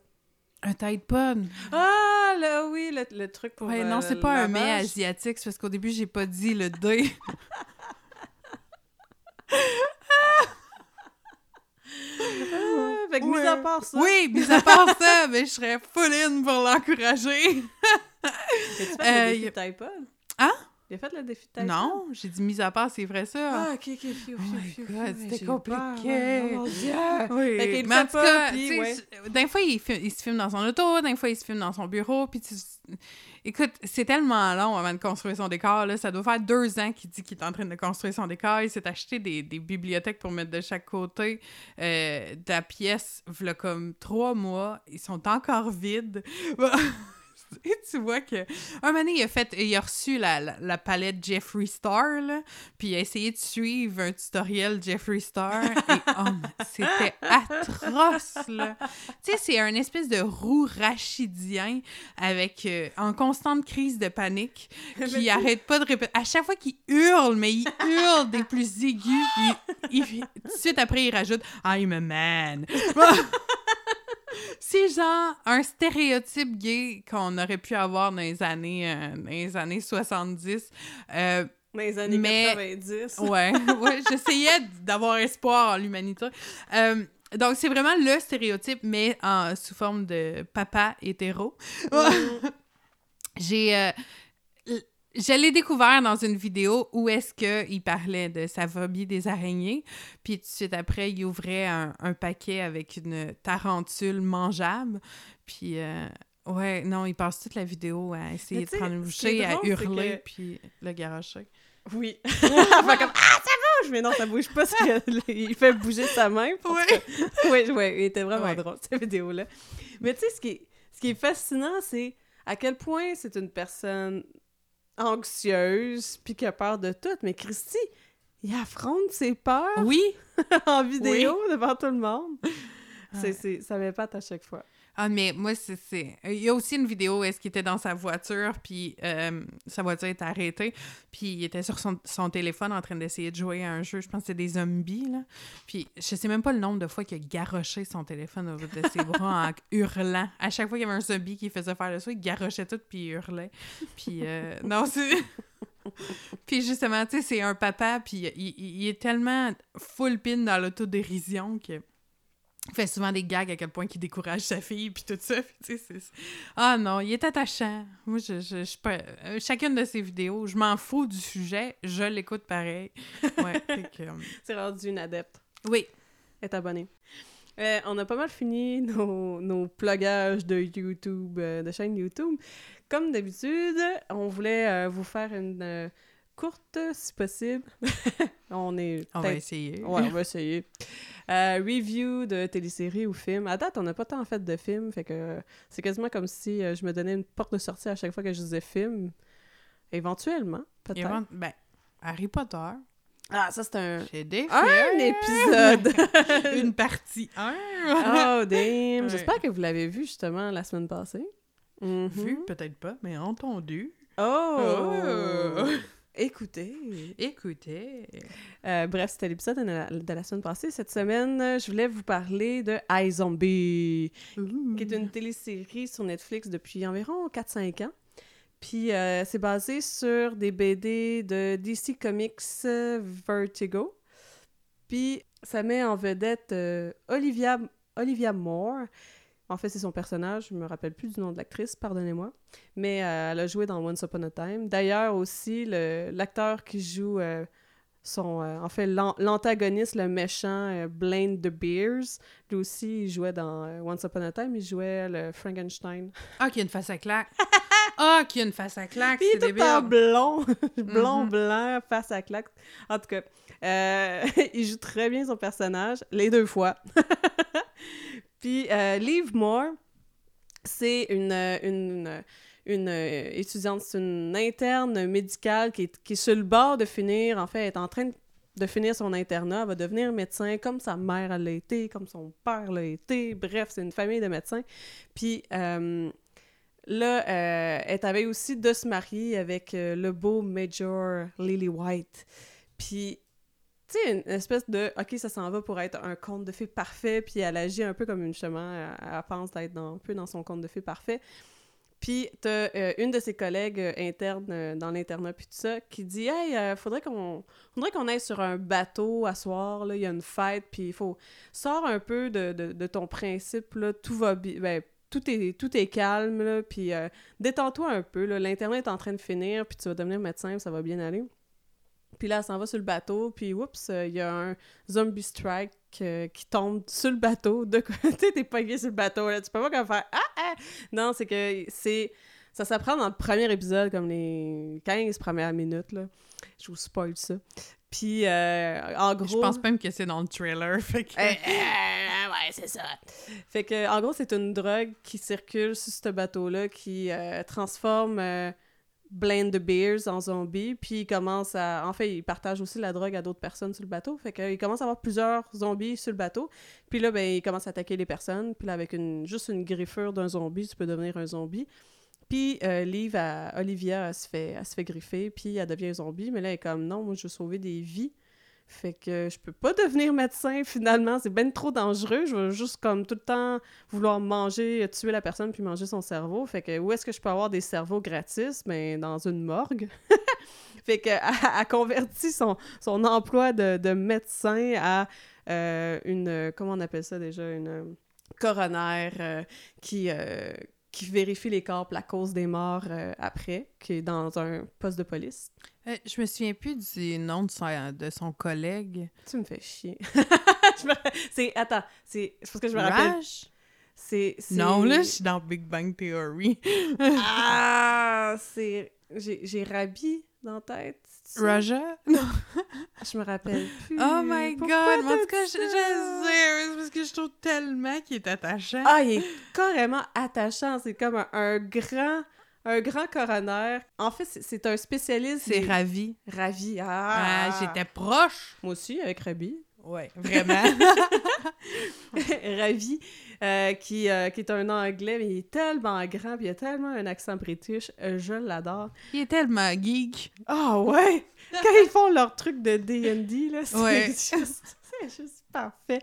Un Tide Pod. Ah, là, oui, le, le truc pour Ouais, euh, non, c'est le pas un mets asiatique, c'est parce qu'au début, j'ai pas dit le D. Ah, fait que, mis à part ça... Oui, mis à part ça, mais je serais full in pour l'encourager. As-tu fait Euh, le défi a- Tide Pod? Hein? Il a fait le défi Tide Pod? Non, j'ai dit mis à part, c'est vrai ça. Ah, ok, ok, fiu, Oh fiu, fiu, c'était j'ai compliqué. oh mon Dieu. Oui, Fait qu'il le mais pas, puis tu ouais. d'un fois, il, il se filme dans son auto, d'un fois, il se filme dans son bureau, puis tu... Écoute, c'est tellement long avant de construire son décor, là. Ça doit faire deux ans qu'il dit qu'il est en train de construire son décor. Il s'est acheté des, bibliothèques pour mettre de chaque côté euh, de la pièce, v'là comme trois mois. Ils sont encore vides. Et tu vois que un moment donné, il a fait il a reçu la, la, la palette Jeffree Star là, puis il a essayé de suivre un tutoriel Jeffree Star et oh, c'était atroce là. Tu sais, c'est un espèce de roux rachidien avec euh, en constante crise de panique qui arrête pas de répéter à chaque fois qu'il hurle mais il hurle des plus aigus puis il, tout de suite après il rajoute I'm a man. C'est genre un stéréotype gay qu'on aurait pu avoir dans les années, euh, dans les années 70. Euh, Dans les années Mais- 90. ouais, ouais j'essayais d'avoir espoir en l'humanité. Euh, donc, c'est vraiment le stéréotype, mais en, sous forme de papa hétéro. J'ai... je l'ai découvert dans une vidéo où est-ce qu'il parlait de sa phobie des araignées, puis tout de suite après, il ouvrait un, un paquet avec une tarentule mangeable, puis... euh, Ouais, non, il passe toute la vidéo à essayer de prendre une bouchée, à drôle, hurler, que- puis le garocher. Oui. Fait comme Ah, ça bouge! Mais non, ça bouge pas parce qu'il fait bouger sa main. Ouais. que- ouais, ouais, il était vraiment Ouais. drôle, cette vidéo-là. Mais tu sais, ce qui est, ce qui est fascinant, c'est à quel point c'est une personne anxieuse puis qui a peur de tout. Mais Christy, il affronte ses peurs Oui, en vidéo devant tout le monde. C'est, c'est, ça m'épate à chaque fois. Ah, mais moi, c'est... Il y a aussi une vidéo où est-ce qu'il était dans sa voiture, puis euh, sa voiture était arrêtée, puis il était sur son, son téléphone en train d'essayer de jouer à un jeu, je pense que c'est des zombies, là. Puis je sais même pas le nombre de fois qu'il a garoché son téléphone au bout de ses bras en hurlant. À chaque fois qu'il y avait un zombie qui faisait faire le saut, il garochait tout, puis il hurlait. Puis euh, non, c'est... puis justement, tu sais, c'est un papa, puis il, il- il est tellement full pin dans l'autodérision que... Il fait souvent des gags à quel point il décourage sa fille, puis tout ça. puis Ah non, il est attachant. Moi, je, je, je peux- euh, chacune de ses vidéos, je m'en fous du sujet, je l'écoute pareil. Ouais, que, euh, C'est rendu une adepte. Oui. est abonné. Euh, on a pas mal fini nos, nos plugages de YouTube, euh, de chaîne YouTube. Comme d'habitude, on voulait euh, vous faire une courte, si possible. on est On va essayer. Ouais, on va essayer. Euh, review de téléséries ou films. À date, on n'a pas tant fait de films, fait que c'est quasiment comme si euh, je me donnais une porte de sortie à chaque fois que je disais film. Éventuellement, peut-être. Évent- Ben, Harry Potter, Ah, ça c'est un... Un épisode! Une partie 1. Oh, damn! Ouais. J'espère que vous l'avez vu justement la semaine passée. Vu, peut-être pas, mais entendu. Oh! Oh. Écoutez. Écoutez. Euh, bref, c'était l'épisode de la, de la semaine passée. Cette semaine, je voulais vous parler de iZombie, qui est une télésérie sur Netflix depuis environ 4-5 ans. Puis euh, c'est basé sur des BD de DC Comics Vertigo. Puis ça met en vedette euh, Olivia, Olivia Moore. En fait, c'est son personnage. Je me rappelle plus du nom de l'actrice, pardonnez-moi. Mais euh, elle a joué dans Once Upon a Time. D'ailleurs, aussi, l'acteur qui joue euh, son... euh, en fait, l'an- l'antagoniste, le méchant, euh, Blaine de Beers, lui aussi, il jouait dans Once Upon a Time. Il jouait le Frankenstein. Ah, qu'il y a une face à claque. Ah, qu'il y a une face à claque, il c'est est tout en blond, blond, Mhm. blanc, face à claque. En tout cas, il joue très bien son personnage, les deux fois. Puis euh, Liv Moore, c'est une, une, une euh, étudiante, c'est une interne médicale qui est, qui est sur le bord de finir, en fait, est en train de finir son internat, va devenir médecin comme sa mère l'a été, comme son père l'a été. Bref, c'est une famille de médecins. Puis euh, là, euh, elle avait aussi de se marier avec le beau Major Lily White. Puis, tu sais, une espèce de OK, ça s'en va pour être un conte de fées parfait, puis elle agit un peu comme une justement, elle, pense d'être dans- un peu dans son conte de fées parfait. Puis t'as euh, une de ses collègues euh, internes euh, dans l'internat puis tout ça qui dit Hey, euh, faudrait qu'on faudrait qu'on aille sur un bateau à soir, là, il y a une fête, puis il faut sors un peu de, de, ton principe, là, tout va bien, tout est, tout est calme, là, puis détends-toi un peu, là, l'internet est en train de finir, puis tu vas devenir médecin, ça va bien aller. Puis là, elle s'en va sur le bateau, puis oups, euh, il y a un zombie strike euh, qui tombe sur le bateau. De sais, t'es pogné sur le bateau, là. Tu peux pas comme faire Ah! ah! Non, c'est que c'est. Ça s'apprend dans le premier épisode, comme les 15 premières minutes, là. Je vous spoil ça. Puis, euh, en gros. Je pense même que c'est dans le trailer, fait que... Eh, eh, ouais, c'est ça. Fait que, en gros, c'est une drogue qui circule sur ce bateau-là qui euh, transforme euh, Blaine de Beers en zombie, puis il commence à... En fait, il partage aussi la drogue à d'autres personnes sur le bateau, fait qu'il commence à avoir plusieurs zombies sur le bateau, puis là, ben, il commence à attaquer les personnes, puis là, avec une, juste une griffure d'un zombie, tu peux devenir un zombie. Puis euh, Liv, Olivia, se, fait, se fait griffer, puis elle devient un zombie, mais là, elle est comme, non, moi, je veux sauver des vies. Fait que je peux pas devenir médecin finalement, c'est ben trop dangereux. Je vais juste comme tout le temps vouloir manger, tuer la personne puis manger son cerveau. Fait que où est-ce que je peux avoir des cerveaux gratis? Ben dans une morgue. fait que elle convertit son, emploi de, de médecin à euh, une comment on appelle ça déjà? Une coroner euh, qui euh, qui vérifie les corps pour la cause des morts euh, après, qui est dans un poste de police. Euh, je me souviens plus du nom de son, de son collègue. Tu me fais chier. Me- C'est attends, c'est c'est parce que je me rappelle. Raj? C'est c'est- Non, là, je suis dans Big Bang Theory. Ah, c'est j'ai j'ai Rabi dans la tête. Raja? Je me rappelle plus. Oh my Pourquoi god! En tout cas, je, je sais, c'est parce que je trouve tellement qu'il est attachant. Ah, il est carrément attachant. C'est comme un, un grand un grand coroner. En fait, c'est- un spécialiste. c'est ravi. Ravi. Ah, Ah, j'étais proche. Moi aussi, avec Rabi. Ouais, vraiment. Ravi, euh, qui, euh, qui est un anglais, mais il est tellement grand, puis il a tellement un accent british, euh, je l'adore. Il est tellement geek. Ah ouais! Quand ils font leur truc de D&D, là, c'est Ouais. juste... C'est juste parfait.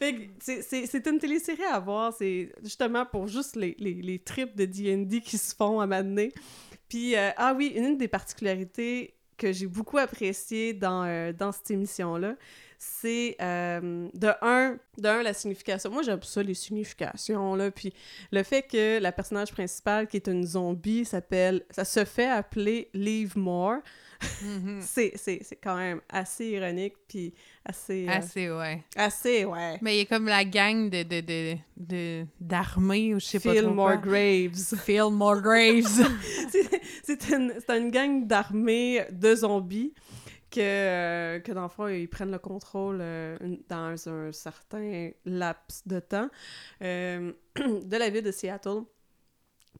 Fait que c'est- c'est c'est une télésérie à voir, c'est justement pour juste les, les, les trips de D&D qui se font à m'amener. Puis, euh, ah oui, une des particularités que j'ai beaucoup appréciées dans, euh, dans cette émission-là, c'est euh, de un, de un, la signification. Moi, j'aime ça, les significations, là. Puis le fait que la personnage principale, qui est une zombie, s'appelle... Ça se fait appeler Liv Moore. Mhm. C'est c'est- c'est quand même assez ironique, puis assez... euh, Assez, ouais. assez, ouais. Mais il est comme la gang de, de, de, de, d'armée ou je sais pas trop Fillmore quoi. Graves. Fillmore Graves. C'est- c'est une, c'est une gang d'armée de zombies que, euh, que dans le fond, ils prennent le contrôle euh, dans un certain laps de temps euh, de la ville de Seattle.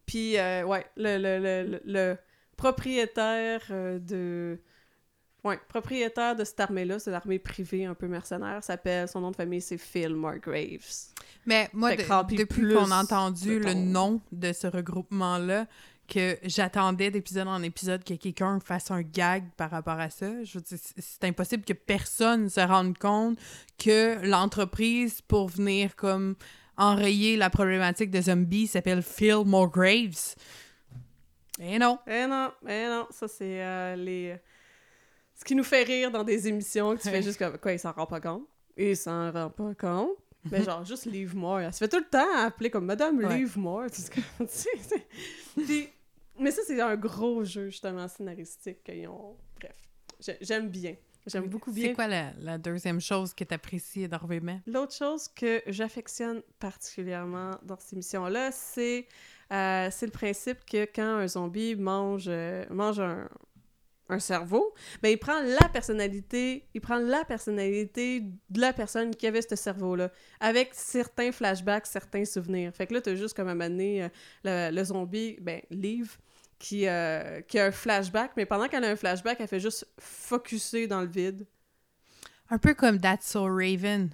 Puis, ouais, le, le, le, le- le propriétaire de... Ouais, propriétaire de cette armée-là, c'est l'armée privée un peu mercenaire, s'appelle, son nom de famille, c'est Fillmore Graves. Mais moi, de- depuis qu'on a de entendu le ton- nom de ce regroupement-là, que j'attendais d'épisode en épisode que quelqu'un fasse un gag par rapport à ça. Je veux dire, c'est impossible que personne se rende compte que l'entreprise pour venir comme enrayer la problématique de zombies s'appelle Phil Graves. Et non. Eh non, eh non, ça c'est euh, les... Ce qui nous fait rire dans des émissions, que tu fais juste comme, quoi, il s'en rend pas compte? Il s'en rend pas compte. Mais genre, juste Leave More. Elle se fait tout le temps appeler comme Madame Ouais. Leave More. Tu sais, comme- tu sais, c'est- Puis- mais ça, c'est un gros jeu, justement, scénaristique qu'ils ont... Bref, j'ai- j'aime bien. J'aime beaucoup bien. C'est quoi la, la deuxième chose que tu apprécies énormément? L'autre chose que j'affectionne particulièrement dans cette émission-là, c'est euh, le principe que quand un zombie mange, euh, mange un, un cerveau, ben il prend la personnalité, il prend la personnalité de la personne qui avait ce cerveau-là, avec certains flashbacks, certains souvenirs. Fait que là, t'as juste comme à un moment donné, euh, le, le zombie, ben, Liv, qui, euh, qui a un flashback, mais pendant qu'elle a un flashback, elle fait juste focuser dans le vide. Un peu comme That's So Raven.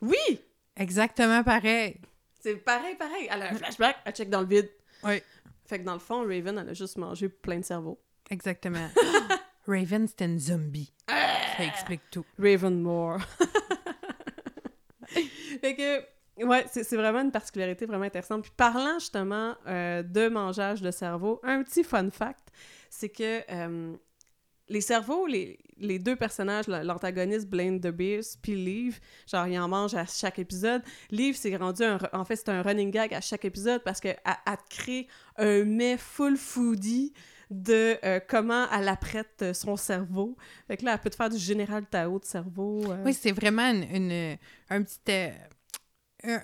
Oui! Exactement pareil. C'est pareil, pareil. Elle a un flashback, elle check dans le vide. Oui. Fait que dans le fond, Raven, elle a juste mangé plein de cerveau. Exactement. Raven, c'était une zombie. Ça explique tout. Raven Moore. fait que, ouais, c'est vraiment une particularité vraiment intéressante. Puis parlant justement euh, de mangeage de cerveau, un petit fun fact, c'est que euh, les cerveaux, les, les deux personnages, la- l'antagoniste Blaine the Beast, puis Liv, genre, ils en mangent à chaque épisode. Liv, c'est rendu un... En fait, c'est un running gag à chaque épisode parce elle te crée un mets full foodie de euh, comment elle apprête son cerveau. Fait que là, elle peut te faire du général Tao de cerveau. Oui, c'est vraiment une, un petit... un,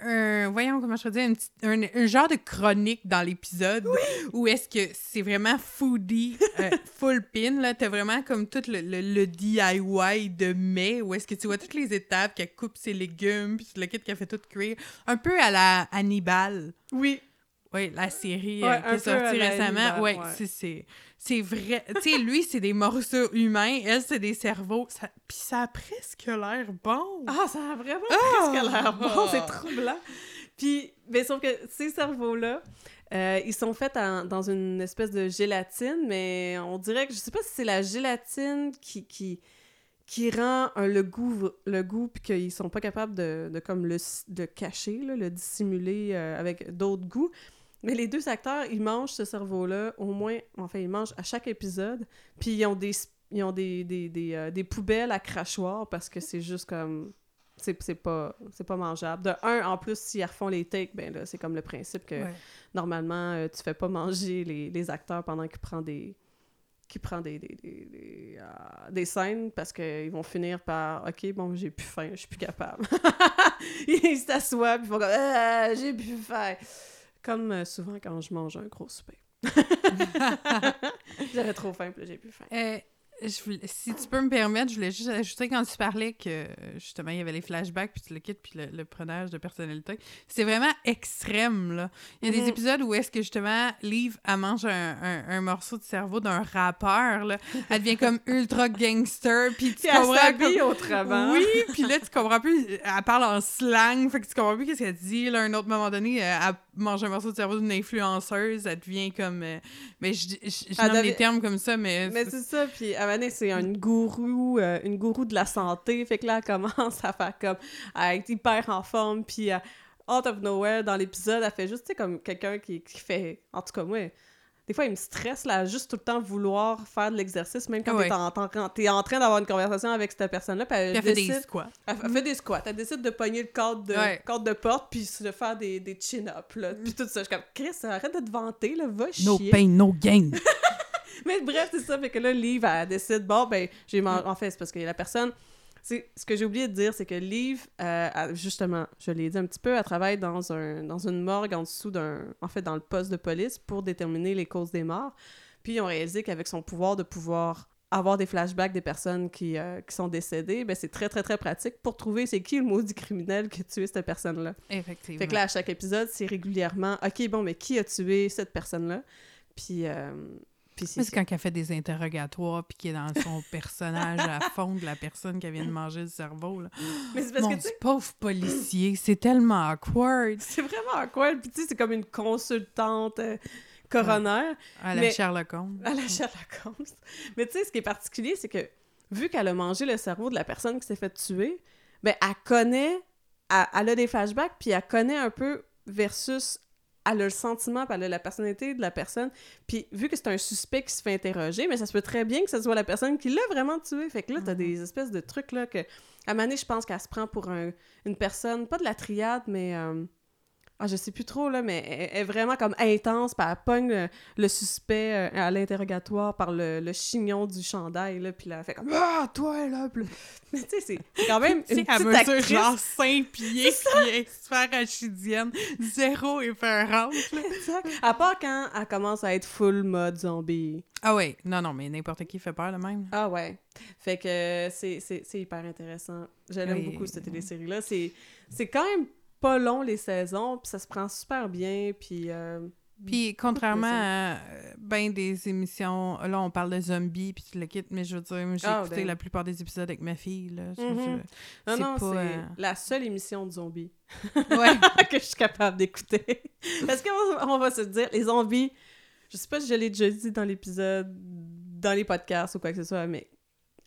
un- voyons comment je dire, un, un genre de chronique dans l'épisode où est-ce que c'est vraiment foodie, euh, full pin, là, t'as vraiment comme tout le, le- le DIY de mai, où est-ce que tu vois toutes les étapes, qu'elle coupe ses légumes, puis le kit qu'elle fait tout cuire, un peu à la Hannibal. Oui, Oui, la série Ouais, euh, qui un est sortie récemment. Hannibal, Ouais, c'est- c'est c'est vrai. tu sais, lui, c'est des morceaux humains, elle, c'est des cerveaux. Ça... Puis ça a presque l'air bon. Ah, ça a vraiment Ah! presque l'air bon, c'est troublant. Puis, mais sauf que ces cerveaux-là, euh, ils sont faits en- dans une espèce de gélatine, mais on dirait que, je sais pas si c'est la gélatine qui, qui, qui rend euh, le goût, le goût puis qu'ils sont pas capables de, de comme le, de cacher, là, le dissimuler euh, avec d'autres goûts. Mais les deux acteurs, ils mangent ce cerveau-là au moins, enfin, ils mangent à chaque épisode, puis ils ont des, ils ont des, des, des, euh, des poubelles à crachoir parce que c'est juste comme c'est c'est pas c'est pas mangeable. De un, en plus, s'ils refont les takes, ben là, c'est comme le principe que Ouais. normalement, euh, tu fais pas manger les, les acteurs pendant qu'ils prennent des qui prend des, des, des, des, euh, des scènes parce qu'ils vont finir par OK, bon, j'ai plus faim, je suis plus capable. ils s'assoient puis ils font comme Ah, j'ai plus faim. Comme euh, souvent quand je mange un gros souper. J'avais trop faim, puis là, j'ai plus faim. Euh, je voulais- si tu peux me permettre, je voulais juste ajouter quand tu parlais que justement il y avait les flashbacks puis le kit puis le, le prenage de personnalité. C'est vraiment extrême là. Il y a Mhm. des épisodes où est-ce que justement Liv elle mange un, un- un morceau de cerveau d'un rappeur là. Elle devient comme ultra gangster puis tu Puis comprends comme- autrement. Oui, puis là, tu comprends plus. Elle parle en slang, fait que tu comprends plus qu'est-ce qu'elle dit. Là, à un autre moment donné, euh, elle mange un morceau de cerveau d'une influenceuse, elle devient comme. euh, mais je, je, je Elle nomme devait- des termes comme ça, mais. Mais c'est ça, puis Avané, c'est une gourou, euh, une gourou de la santé, fait que là, elle commence à faire comme, à être hyper en forme, puis euh, out of nowhere, dans l'épisode, elle fait juste, tu sais, comme quelqu'un qui, qui fait, en tout cas, moi, des fois, il me stresse, là, juste tout le temps vouloir faire de l'exercice, même quand ouais. t'es en, train d'avoir une conversation avec cette personne-là, puis elle, Puis elle fait des squats. elle, elle fait des squats, elle décide de pogner le cadre de, Ouais. cadre de porte, puis de faire des, des chin-ups, là, puis tout ça, je suis comme, Chris, arrête de te vanter, là, va chier. No pain, no gain. Mais bref, c'est ça. Fait que là, Liv, elle décide, bon, ben, j'ai mangé. En fait, c'est parce que la personne. C'est, ce que j'ai oublié de dire, c'est que Liv, euh, justement, je l'ai dit un petit peu, elle travaille dans, un, dans une morgue en dessous d'un. En fait, dans le poste de police pour déterminer les causes des morts. Puis ils ont réalisé qu'avec son pouvoir de pouvoir avoir des flashbacks des personnes qui, euh, qui sont décédées, ben c'est très, très, très pratique pour trouver c'est qui le maudit criminel qui a tué cette personne-là. Effectivement. Fait que là, à chaque épisode, c'est régulièrement, OK, bon, mais qui a tué cette personne-là? Puis, euh, puis c'est quand elle fait des interrogatoires puis qu'elle est dans son personnage à fond de la personne qui vient de manger le cerveau. Là. Mais c'est parce Mon que, tu pauvre policier, c'est tellement awkward. c'est vraiment awkward. Puis, tu sais, c'est comme une consultante, euh, coroner. À la Mais- Sherlock Holmes. À la Sherlock Holmes. Mais tu sais, ce qui est particulier, c'est que vu qu'elle a mangé le cerveau de la personne qui s'est fait tuer, ben elle connaît, elle, elle a des flashbacks, puis elle connaît un peu versus elle a le sentiment, puis elle a la personnalité de la personne. Puis vu que c'est un suspect qui se fait interroger, mais ça se peut très bien que ce soit la personne qui l'a vraiment tué. Fait que là, t'as Mhm. des espèces de trucs là que... À donné, je pense qu'elle se prend pour un- une personne, pas de la triade, mais... euh, Ah, je sais plus trop, là, mais elle est vraiment comme intense, puis elle pogne le, le suspect euh, à l'interrogatoire par le, le chignon du chandail, là, puis là, elle fait comme « Ah, toi, là! » Mais tu sais, c'est quand même une petite mesure actrice. genre 5 pieds, qui est super rachidienne, zéro épeurante, là. Exact. À part quand elle commence à être full mode zombie. Ah ouais, non, non, mais n'importe qui fait peur de même. Ah ouais. Fait que c'est hyper intéressant. J'aime Oui. beaucoup cette télésérie-là. C'est quand même pas long, les saisons, puis ça se prend super bien, puis... euh, Puis, contrairement à euh, ben des émissions, là, on parle de zombies, puis tu le quittes, mais je veux dire, j'ai Ah, écouté ben. la plupart des épisodes avec ma fille, là. Je- Non, c'est non, c'est euh, la seule émission de zombies Ouais. que je suis capable d'écouter. Parce qu'on on va se dire, les zombies, je sais pas si je l'ai déjà dit dans l'épisode, dans les podcasts ou quoi que ce soit, mais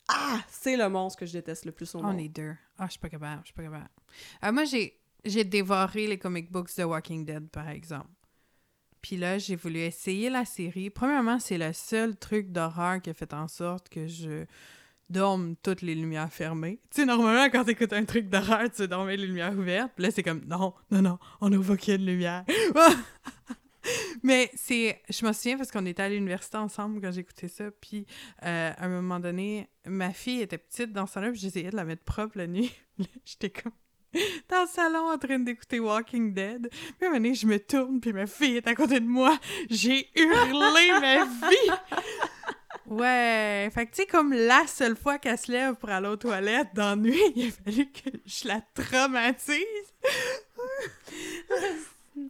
ah, c'est le monstre que je déteste le plus au On monde. est deux. Ah, je suis pas capable, je suis pas capable. Euh, moi, j'ai, j'ai dévoré les comic books de Walking Dead, par exemple. Puis là, j'ai voulu essayer la série. Premièrement, c'est le seul truc d'horreur qui a fait en sorte que je dorme toutes les lumières fermées. Tu sais, normalement, quand t'écoutes un truc d'horreur, tu dormais les lumières ouvertes. Puis là, c'est comme, non, non, non, on n'ouvre aucune lumière. Mais c'est... Je me souviens parce qu'on était à l'université ensemble quand j'écoutais ça. Puis euh, à un moment donné, ma fille était petite dans salon, puis j'essayais de la mettre propre la nuit. J'étais comme dans le salon en train d'écouter Walking Dead. Puis à un moment donné, je me tourne, puis ma fille est à côté de moi. J'ai hurlé ma vie! Ouais, fait que tu sais, comme la seule fois qu'elle se lève pour aller aux toilettes nuit, il a fallu que je la traumatise.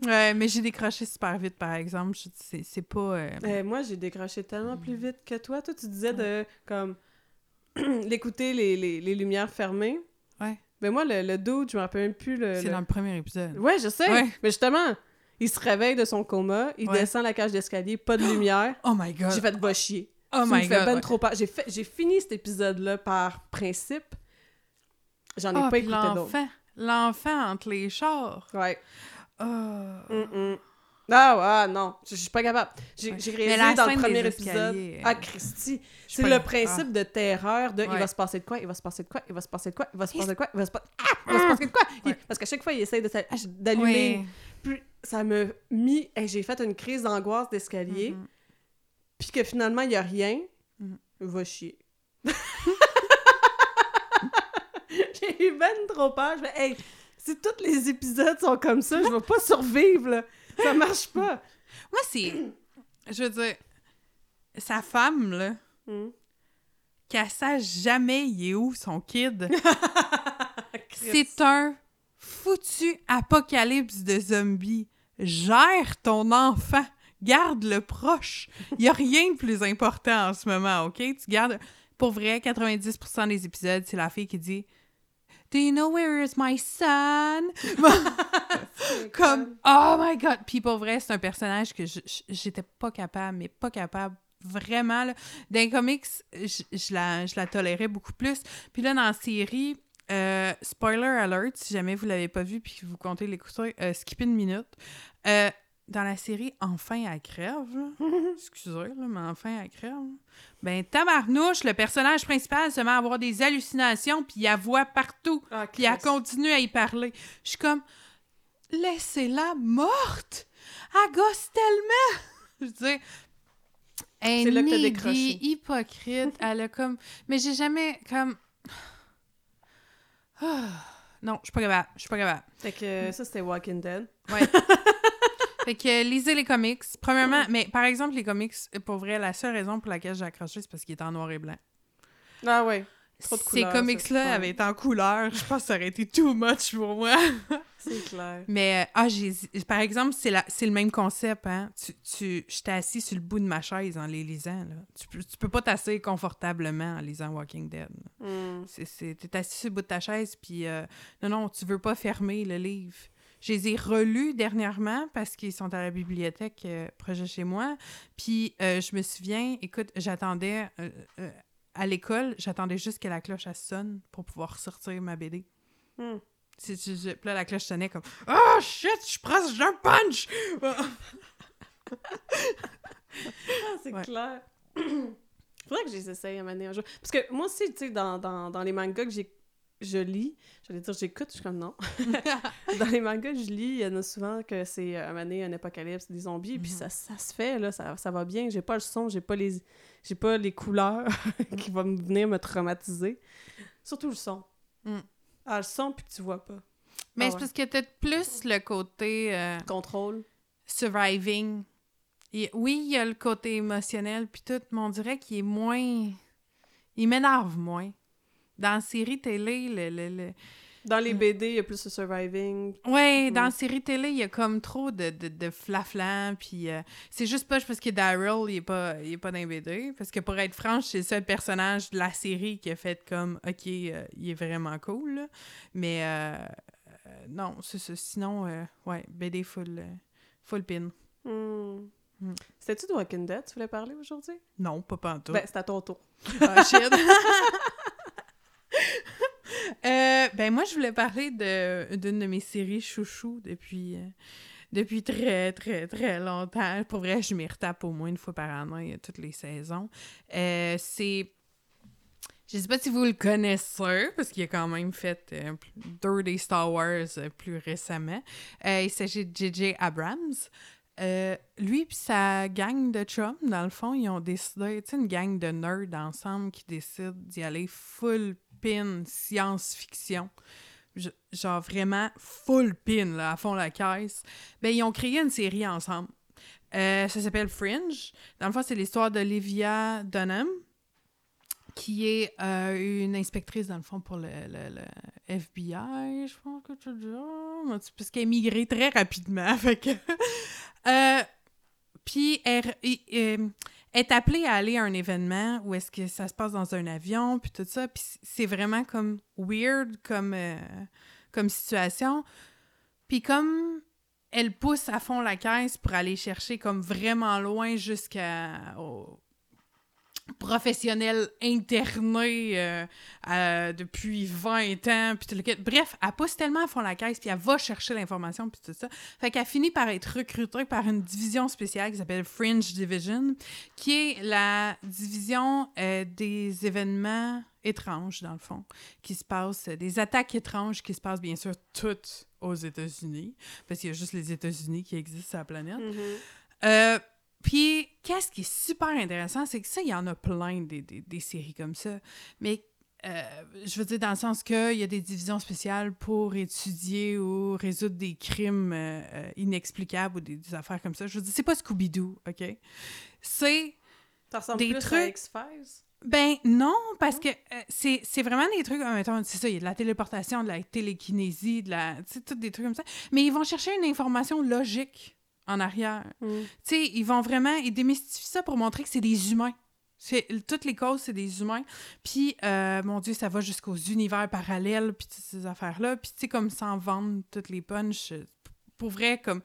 ouais, mais j'ai décroché super vite, par exemple. C'est c'est pas... euh, Euh, moi, j'ai décroché tellement plus vite que toi. Toi, tu disais de, comme, l'écouter les, les, les lumières fermées. Ouais. Mais moi, le, le dude, je me rappelle même plus le... C'est le- dans le premier épisode. Ouais, je sais. Ouais. Mais justement, il se réveille de son coma, il Ouais. descend la cage d'escalier, pas de lumière. Oh my god. J'ai fait va chier. Oh Tu my me god. ben ouais. trop peur. J'ai fait, j'ai fini cet épisode-là par principe. J'en ai Ah, pas écouté d'autres. l'enfant. L'enfant entre les chars. Ouais. Oh. Mm-mm. Ah, ouais, ah, non, je je suis pas capable. J'ai réalisé dans le premier épisode. escaliers, Ah, euh, Christy. C'est le principe de terreur de il va se passer de quoi, il va se passer de quoi, il va se passer de quoi, il va se passer de quoi, il va se, ah, il va se passer de quoi. Parce qu'à chaque fois, il essaie de s'a- Ah, d'allumer. Puis ça me mis. J'ai fait une crise d'angoisse d'escalier. Mhm. Puis que finalement, il y a rien. Mhm. Va chier. J'ai eu ben trop peur. Je fais, hey, si tous les épisodes sont comme ça, je vais pas survivre, là. Ça marche pas. Moi, c'est. Je veux dire, sa femme, là, Mhm. qu'elle sache jamais il est où son kid. c'est un foutu apocalypse de zombies. Gère ton enfant. Garde-le proche. Il y a rien de plus important en ce moment, OK? Tu gardes... Pour vrai, 90% des épisodes, c'est la fille qui dit « Do you know where is my son? » Comme, oh my god! Puis pour vrai, c'est un personnage que j'étais pas capable, mais pas capable. Vraiment, là. Dans les comics, je, je la, je la tolérais beaucoup plus. Puis là, dans la série, euh, spoiler alert, si jamais vous l'avez pas vu puis que vous comptez l'écouter, euh, skippez une minute. Euh, dans la série Enfin elle crève, excusez, là, mais Enfin elle crève, ben tabarnouche, le personnage principal se met à avoir des hallucinations puis il voit partout. Ah, Puis elle continue à y parler. Je suis comme, laissez-la morte! Elle gosse tellement! Je veux dire, elle C'est là que t'as est décroché. hypocrite. Elle a comme... Mais j'ai jamais, comme... Non, je suis pas capable. Je suis pas capable. Fait que ça, c'était Walking Dead. Ouais. fait que lisez les comics. Premièrement, mais par exemple, les comics, pour vrai, la seule raison pour laquelle j'ai accroché, c'est parce qu'il est en noir et blanc. Ah ouais. Trop de Ces couleurs, comics-là avaient été en couleur. Je pense que ça aurait été too much pour moi. C'est clair. Mais, euh, ah, j'ai... Par exemple, c'est, la... c'est le même concept, hein. Tu, tu... J'étais assis sur le bout de ma chaise en les lisant, là. Tu peux, tu peux pas t'asseoir confortablement en lisant Walking Dead. Hmm. C'est, c'est... T'es assis sur le bout de ta chaise, puis... euh, Non, non, tu veux pas fermer le livre. Je les ai relus dernièrement parce qu'ils sont à la bibliothèque euh, proche de chez moi. Puis euh, je me souviens, écoute, j'attendais euh, euh, à l'école, j'attendais juste que la cloche elle sonne pour pouvoir sortir ma BD. Hmm. Puis là, la cloche sonnait comme Oh shit, je proche d'un punch! Ah, c'est Ouais. clair. Faudrait que je les essaye à mener un jour. Parce que moi aussi, tu sais, dans, dans, dans les mangas que j'ai je lis, j'allais dire j'écoute, je suis comme non. dans les mangas que je lis, il y en a souvent que c'est euh, à mener un apocalypse, des zombies, puis Mhm. ça, ça se fait, là, ça, ça va bien. J'ai pas le son, j'ai pas les j'ai pas les couleurs qui vont me venir me traumatiser. Surtout le son. Mm. Ah, le son, puis que tu vois pas. Mais Ah c'est ouais. parce que t'as plus le côté euh, Contrôle. surviving. Oui, il y a le côté émotionnel, puis tout, mais on dirait qu'il est moins. Il m'énerve moins. Dans la série télé, le. le, le- Dans les Mm. BD, il y a plus de surviving. Ouais, dans Mm. la série télé, il y a comme trop de, de, de flaflan, puis euh, c'est juste pas parce que Daryl, il est pas, il est pas dans les BD. Parce que pour être franche, c'est le seul personnage de la série qui a fait comme, OK, euh, il est vraiment cool, là. Mais euh, euh, non, c'est ça. Sinon, euh, ouais, BD full, euh, full pin. Mm. C'était-tu de Walking Dead, tu voulais parler aujourd'hui? Non, pas pantoute. Ben, c'est à ton tour. Ah, shit. Euh, ben moi, je voulais parler d'une de mes séries chouchou depuis, euh, depuis très, très, très longtemps. Pour vrai, je m'y retape au moins une fois par année, euh, toutes les saisons. C'est... Je sais pas si vous le connaissez, parce qu'il a quand même fait deux des Star Wars plus récemment. Il s'agit de J.J. Abrams. Lui et sa gang de chums, dans le fond, ils ont décidé, tu sais, une gang de nerds ensemble qui décident d'y aller full pin science-fiction. Genre vraiment full pin, là, à fond la caisse. Ben, ils ont créé une série ensemble. Euh, ça s'appelle Fringe. Dans le fond, c'est l'histoire d'Olivia Dunham, qui est euh, une inspectrice, dans le fond, pour le, FBI, je pense que tu dis. Ah, Parce qu'elle a migré très rapidement. Euh, puis elle est appelée à aller à un événement où est-ce que ça se passe dans un avion, puis tout ça. Puis c'est vraiment comme weird comme, euh, comme situation. Puis comme elle pousse à fond la caisse pour aller chercher comme vraiment loin jusqu'à professionnel interné euh, euh, depuis 20 ans puis tout le bref elle pousse tellement à fond la caisse puis elle va chercher l'information puis tout ça. Fait qu'elle finit par être recrutée par une division spéciale qui s'appelle Fringe Division qui est la division euh, des événements étranges dans le fond qui se passent des attaques étranges qui se passent bien sûr toutes aux États-Unis parce qu'il y a juste les États-Unis qui existent sur la planète. Euh, puis, qu'est-ce qui est super intéressant, c'est que ça, il y en a plein des, des, des séries comme ça. Mais, euh, je veux dire, dans le sens qu'il y a des divisions spéciales pour étudier ou résoudre des crimes euh, euh, inexplicables ou des, des affaires comme ça. Je veux dire, c'est pas Scooby-Doo, OK? C'est Ça ressemble Des plus trucs- à X-Files? ben non, parce que euh, c'est c'est vraiment des trucs, mettons, c'est ça, il y a de la téléportation, de la télékinésie, de la, tu sais, tous des trucs comme ça. Mais ils vont chercher une information logique en arrière. Mm. Tu sais, ils vont vraiment, ils démystifient ça pour montrer que c'est des humains. C'est, toutes les causes, c'est des humains. Puis, euh, mon Dieu, ça va jusqu'aux univers parallèles, puis toutes ces affaires-là. Puis, tu sais, comme sans vendre toutes les punches, pour vrai, comme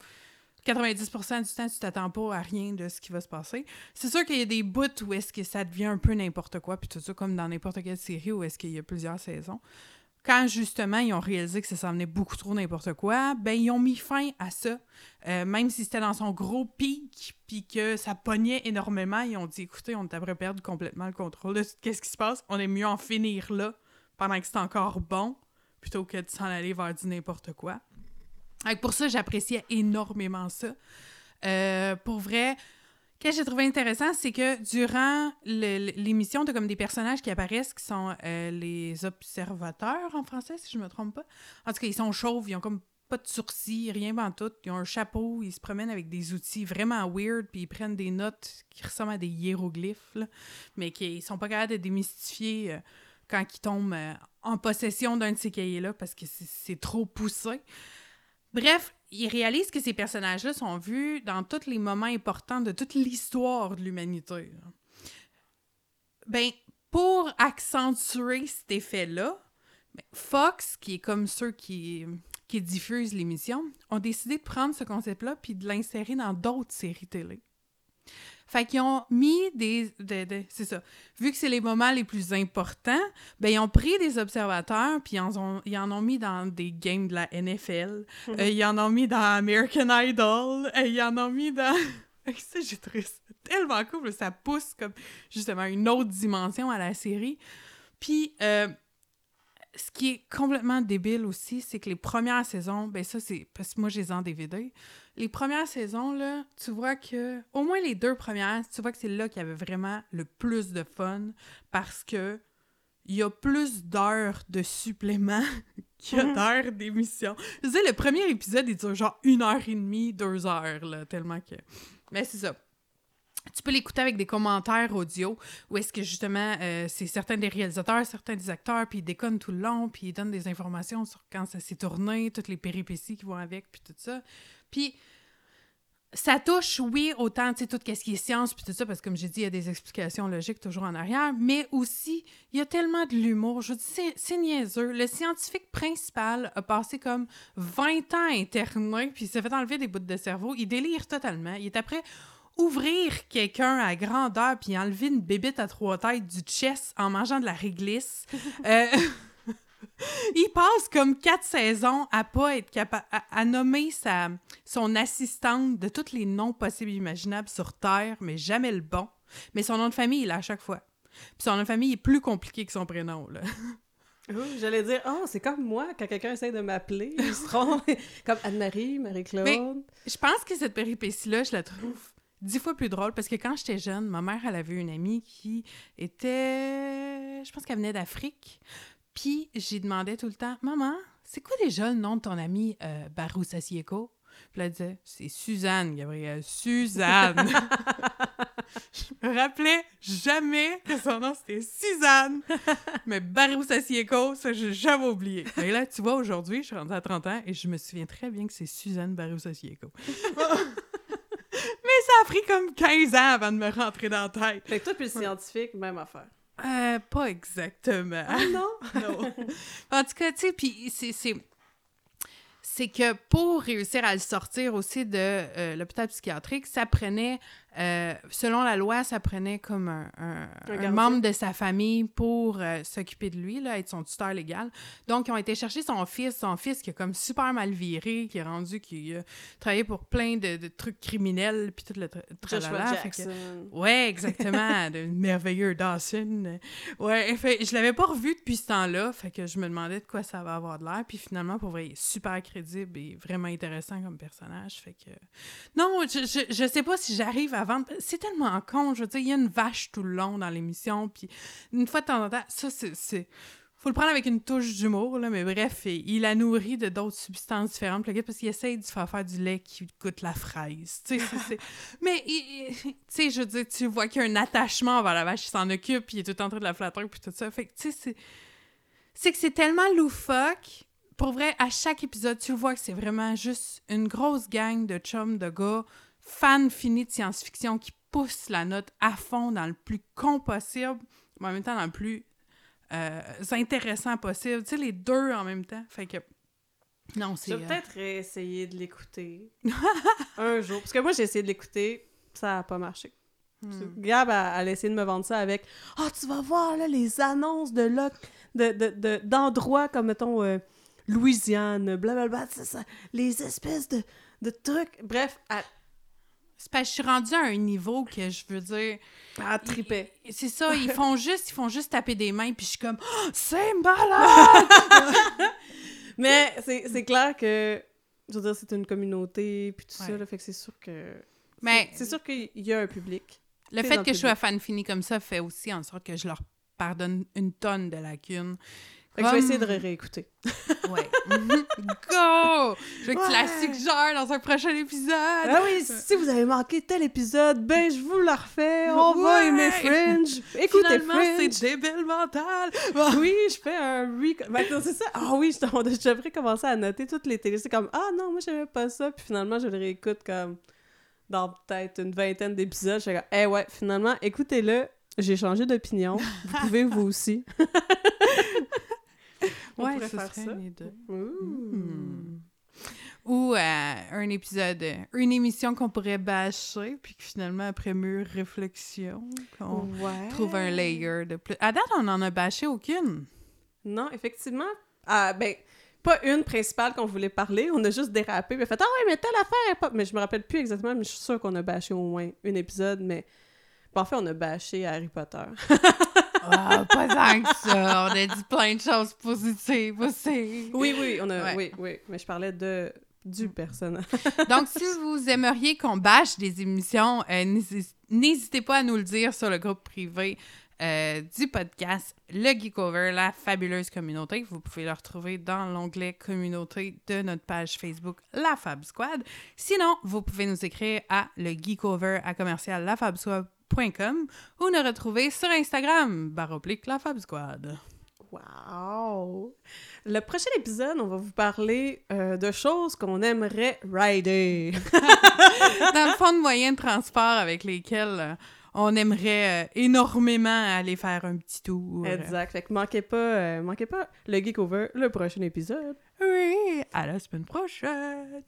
90% du temps, tu t'attends pas à rien de ce qui va se passer. C'est sûr qu'il y a des bouts où est-ce que ça devient un peu n'importe quoi, puis tout ça, comme dans n'importe quelle série où est-ce qu'il y a plusieurs saisons. Quand justement ils ont réalisé que ça s'en venait beaucoup trop n'importe quoi, ben ils ont mis fin à ça. Euh, même si c'était dans son gros pic, puis que ça pognait énormément, ils ont dit écoutez, on devrait perdre complètement le contrôle qu'est-ce qui se passe. On est mieux en finir là pendant que c'est encore bon, plutôt que de s'en aller vers du n'importe quoi. Que pour ça, j'appréciais énormément ça. Euh, pour vrai, que j'ai trouvé intéressant, c'est que durant l'émission, t'as comme des personnages qui apparaissent qui sont euh, les observateurs en français, si je me trompe pas. En tout cas, ils sont chauves, ils ont comme pas de sourcils, rien en tout. Ils ont un chapeau, ils se promènent avec des outils vraiment weird, puis ils prennent des notes qui ressemblent à des hiéroglyphes, mais qui sont pas capables de démystifier euh, quand ils tombent euh, en possession d'un de ces cahiers-là parce que c'est trop poussé. Bref, ils réalisent que ces personnages-là sont vus dans tous les moments importants de toute l'histoire de l'humanité. Ben, pour accentuer cet effet-là, ben, Fox, qui est comme ceux qui, qui diffusent l'émission, ont décidé de prendre ce concept-là puis de l'insérer dans d'autres séries télé. Fait qu'ils ont mis des... de- de- c'est ça. Vu que c'est les moments les plus importants, ben ils ont pris des observateurs puis ils en ont, ils en ont mis dans des games de la NFL. Euh, ils en ont mis dans American Idol. euh, ils en ont mis dans... ça, j'ai trouvé ça tellement cool. Ça pousse comme, justement, une autre dimension à la série. Puis... euh, ce qui est complètement débile aussi, c'est que les premières saisons, ben ça c'est parce que moi j'ai en DVD. Les premières saisons là, tu vois que au moins les deux premières, tu vois que c'est là qu'il y avait vraiment le plus de fun parce que il y a plus d'heures de supplément qu'il y a d'heures d'émission. Je veux dire, le premier épisode, il dure genre une heure et demie, deux heures, là, tellement que... Mais c'est ça. Tu peux l'écouter avec des commentaires audio, où est-ce que justement, euh, c'est certains des réalisateurs, certains des acteurs, puis ils déconnent tout le long, puis ils donnent des informations sur quand ça s'est tourné, toutes les péripéties qui vont avec, puis tout ça. Puis ça touche, oui, autant, tu sais, tout ce qui est science, puis tout ça, parce que comme j'ai dit, il y a des explications logiques toujours en arrière, mais aussi, il y a tellement de l'humour. Je dire, c'est- niaiseux. Le scientifique principal a passé comme 20 ans interné, puis il s'est fait enlever des bouts de cerveau. Il délire totalement. Il est après ouvrir quelqu'un à grandeur puis enlever une bébite à trois têtes du chest en mangeant de la réglisse. Euh, il passe comme quatre saisons à pas être capable à, à nommer sa, son assistante de tous les noms possibles et imaginables sur Terre, mais jamais le bon. Mais son nom de famille, il l'a à chaque fois. Puis son nom de famille est plus compliqué que son prénom, là. Oh, J'allais dire, oh, c'est comme moi, quand quelqu'un essaie de m'appeler, ils seront comme Anne-Marie, Marie-Claude. Je pense que cette péripétie-là, je la trouve dix fois plus drôle parce que quand j'étais jeune, ma mère, elle avait une amie qui était. Je pense qu'elle venait d'Afrique. Puis j'y demandais tout le temps Maman, c'est quoi déjà le nom de ton ami euh, Barou Puis elle disait C'est Suzanne, Gabriel. Suzanne Je me rappelais jamais que son nom c'était Suzanne. Mais Barou Sassieko, ça, j'ai jamais oublié. Et là, tu vois, aujourd'hui, je suis rendue à 30 ans et je me souviens très bien que c'est Suzanne Barou Sassieko. Mais ça a pris comme 15 ans avant de me rentrer dans la tête. Fait que toi, puis le scientifique, même affaire. Euh, pas exactement. Ah non? non. En tout cas, tu sais, puis c'est... c'est- que pour réussir à le sortir aussi de euh, l'hôpital psychiatrique, ça prenait, euh, selon la loi, ça prenait comme un, un- un gardien. membre de sa famille pour euh, s'occuper de lui, là, être son tuteur légal. Donc, ils ont été chercher son fils, son fils qui a comme super mal viré, qui est rendu, qui a travaillé pour plein de, de trucs criminels, puis tout le tra- tralala. Fait que- Jackson. Ouais, exactement, de merveilleux Dawson. Ouais, fait, je l'avais pas revu depuis ce temps-là, fait que je me demandais de quoi ça va avoir de l'air, puis finalement, pour vrai, il est super crédible et vraiment intéressant comme personnage, fait que... Non, je, je, je sais pas si j'arrive à C'est tellement con, je veux dire, il y a une vache tout le long dans l'émission, puis une fois de temps en temps, ça, c'est... Faut le prendre avec une touche d'humour, là, mais bref, et il la nourrit de d'autres substances différentes, le gars, parce qu'il essaye de faire faire du lait qui goûte la fraise, tu sais. Mais, tu sais, je veux dire, tu vois qu'il y a un attachement envers la vache, il s'en occupe, puis il est tout en train de la flatter, puis tout ça. Fait que, tu sais, c'est... C'est que c'est tellement loufoque. Pour vrai, à chaque épisode, tu le vois que c'est vraiment juste une grosse gang de chums, de gars, fans finis de science-fiction qui poussent la note à fond dans le plus con possible, mais en même temps dans le plus euh, intéressant possible. Tu sais, les deux en même temps. Fait que... Non, c'est... Je vais euh, peut-être essayer de l'écouter un jour. Parce que moi, j'ai essayé de l'écouter, ça a pas marché. Gab, elle, a essayé de me vendre ça avec « Ah, tu vas voir, là, les annonces de loc, de, de, de- d'endroits comme, mettons, euh, Louisiane, blablabla, c'est ça, les espèces de, de trucs. » Bref, elle, C'est parce que je suis rendue à un niveau que je veux dire... elle tripait. Et C'est ça, ils font juste, ils font juste taper des mains, puis je suis comme Oh, c'est malade. Mais c'est, clair que, je veux dire, c'est une communauté, puis tout ça, là, fait que c'est sûr que... Mais- C'est, sûr qu'il y a un public. Le fait que le je sois fan fini comme ça fait aussi en sorte que je leur pardonne une tonne de lacunes. Fait que je vais essayer de ré- réécouter. Ouais. Go! Je veux que tu la suggères dans un prochain épisode. Ah oui, si vous avez manqué tel épisode, ben je vous la refais. On va Ouais. aimer Fringe. Écoutez Finalement, Fringe. c'est débile mental. Oui, je fais un re... Ben, non, c'est ça. Ah oui, je, on- je devrais commencer à noter toutes les télés. C'est comme, ah non, moi, j'aimais pas ça. Puis finalement, je le réécoute comme dans peut-être une vingtaine d'épisodes. Je fais comme, eh ouais, finalement, écoutez-le. J'ai changé d'opinion. Vous pouvez, vous aussi. On Ouais, pourrait ce faire ça. les deux. Ouh. Hmm. Ou euh, un épisode, euh, une émission qu'on pourrait bâcher, puis que finalement, après mûre réflexion, qu'on Ouais. trouve un layer de plus. À date, on n'en a bâché aucune. Non, effectivement. Ah, ben, pas une principale qu'on voulait parler. On a juste dérapé. Puis on a fait Ah ouais, mais telle affaire. Pas... Mais je me rappelle plus exactement, mais je suis sûre qu'on a bâché au moins un épisode. Mais bon, en fait, on a bâché Harry Potter. Ah, pas tant que ça. On a dit plein de choses positives aussi. oui, oui, on a. Ouais. Oui, oui. Mais je parlais de du personnage. Donc, si vous aimeriez qu'on bâche des émissions, euh, n'hési- n'hésitez pas à nous le dire sur le groupe privé euh, du podcast Le Geekover, la fabuleuse communauté. Vous pouvez le retrouver dans l'onglet communauté de notre page Facebook La Fab Squad. Sinon, vous pouvez nous écrire à le geekover à commercial lafabsquad.com ou nous retrouver sur Instagram, baroblique La. Wow! Le prochain épisode, on va vous parler euh, de choses qu'on aimerait rider. dans le fond de moyens de transport avec lesquels euh, on aimerait euh, énormément aller faire un petit tour. exact. Fait que manquez pas, euh, manquez pas le Geek Over, le prochain épisode. Oui, à la semaine prochaine.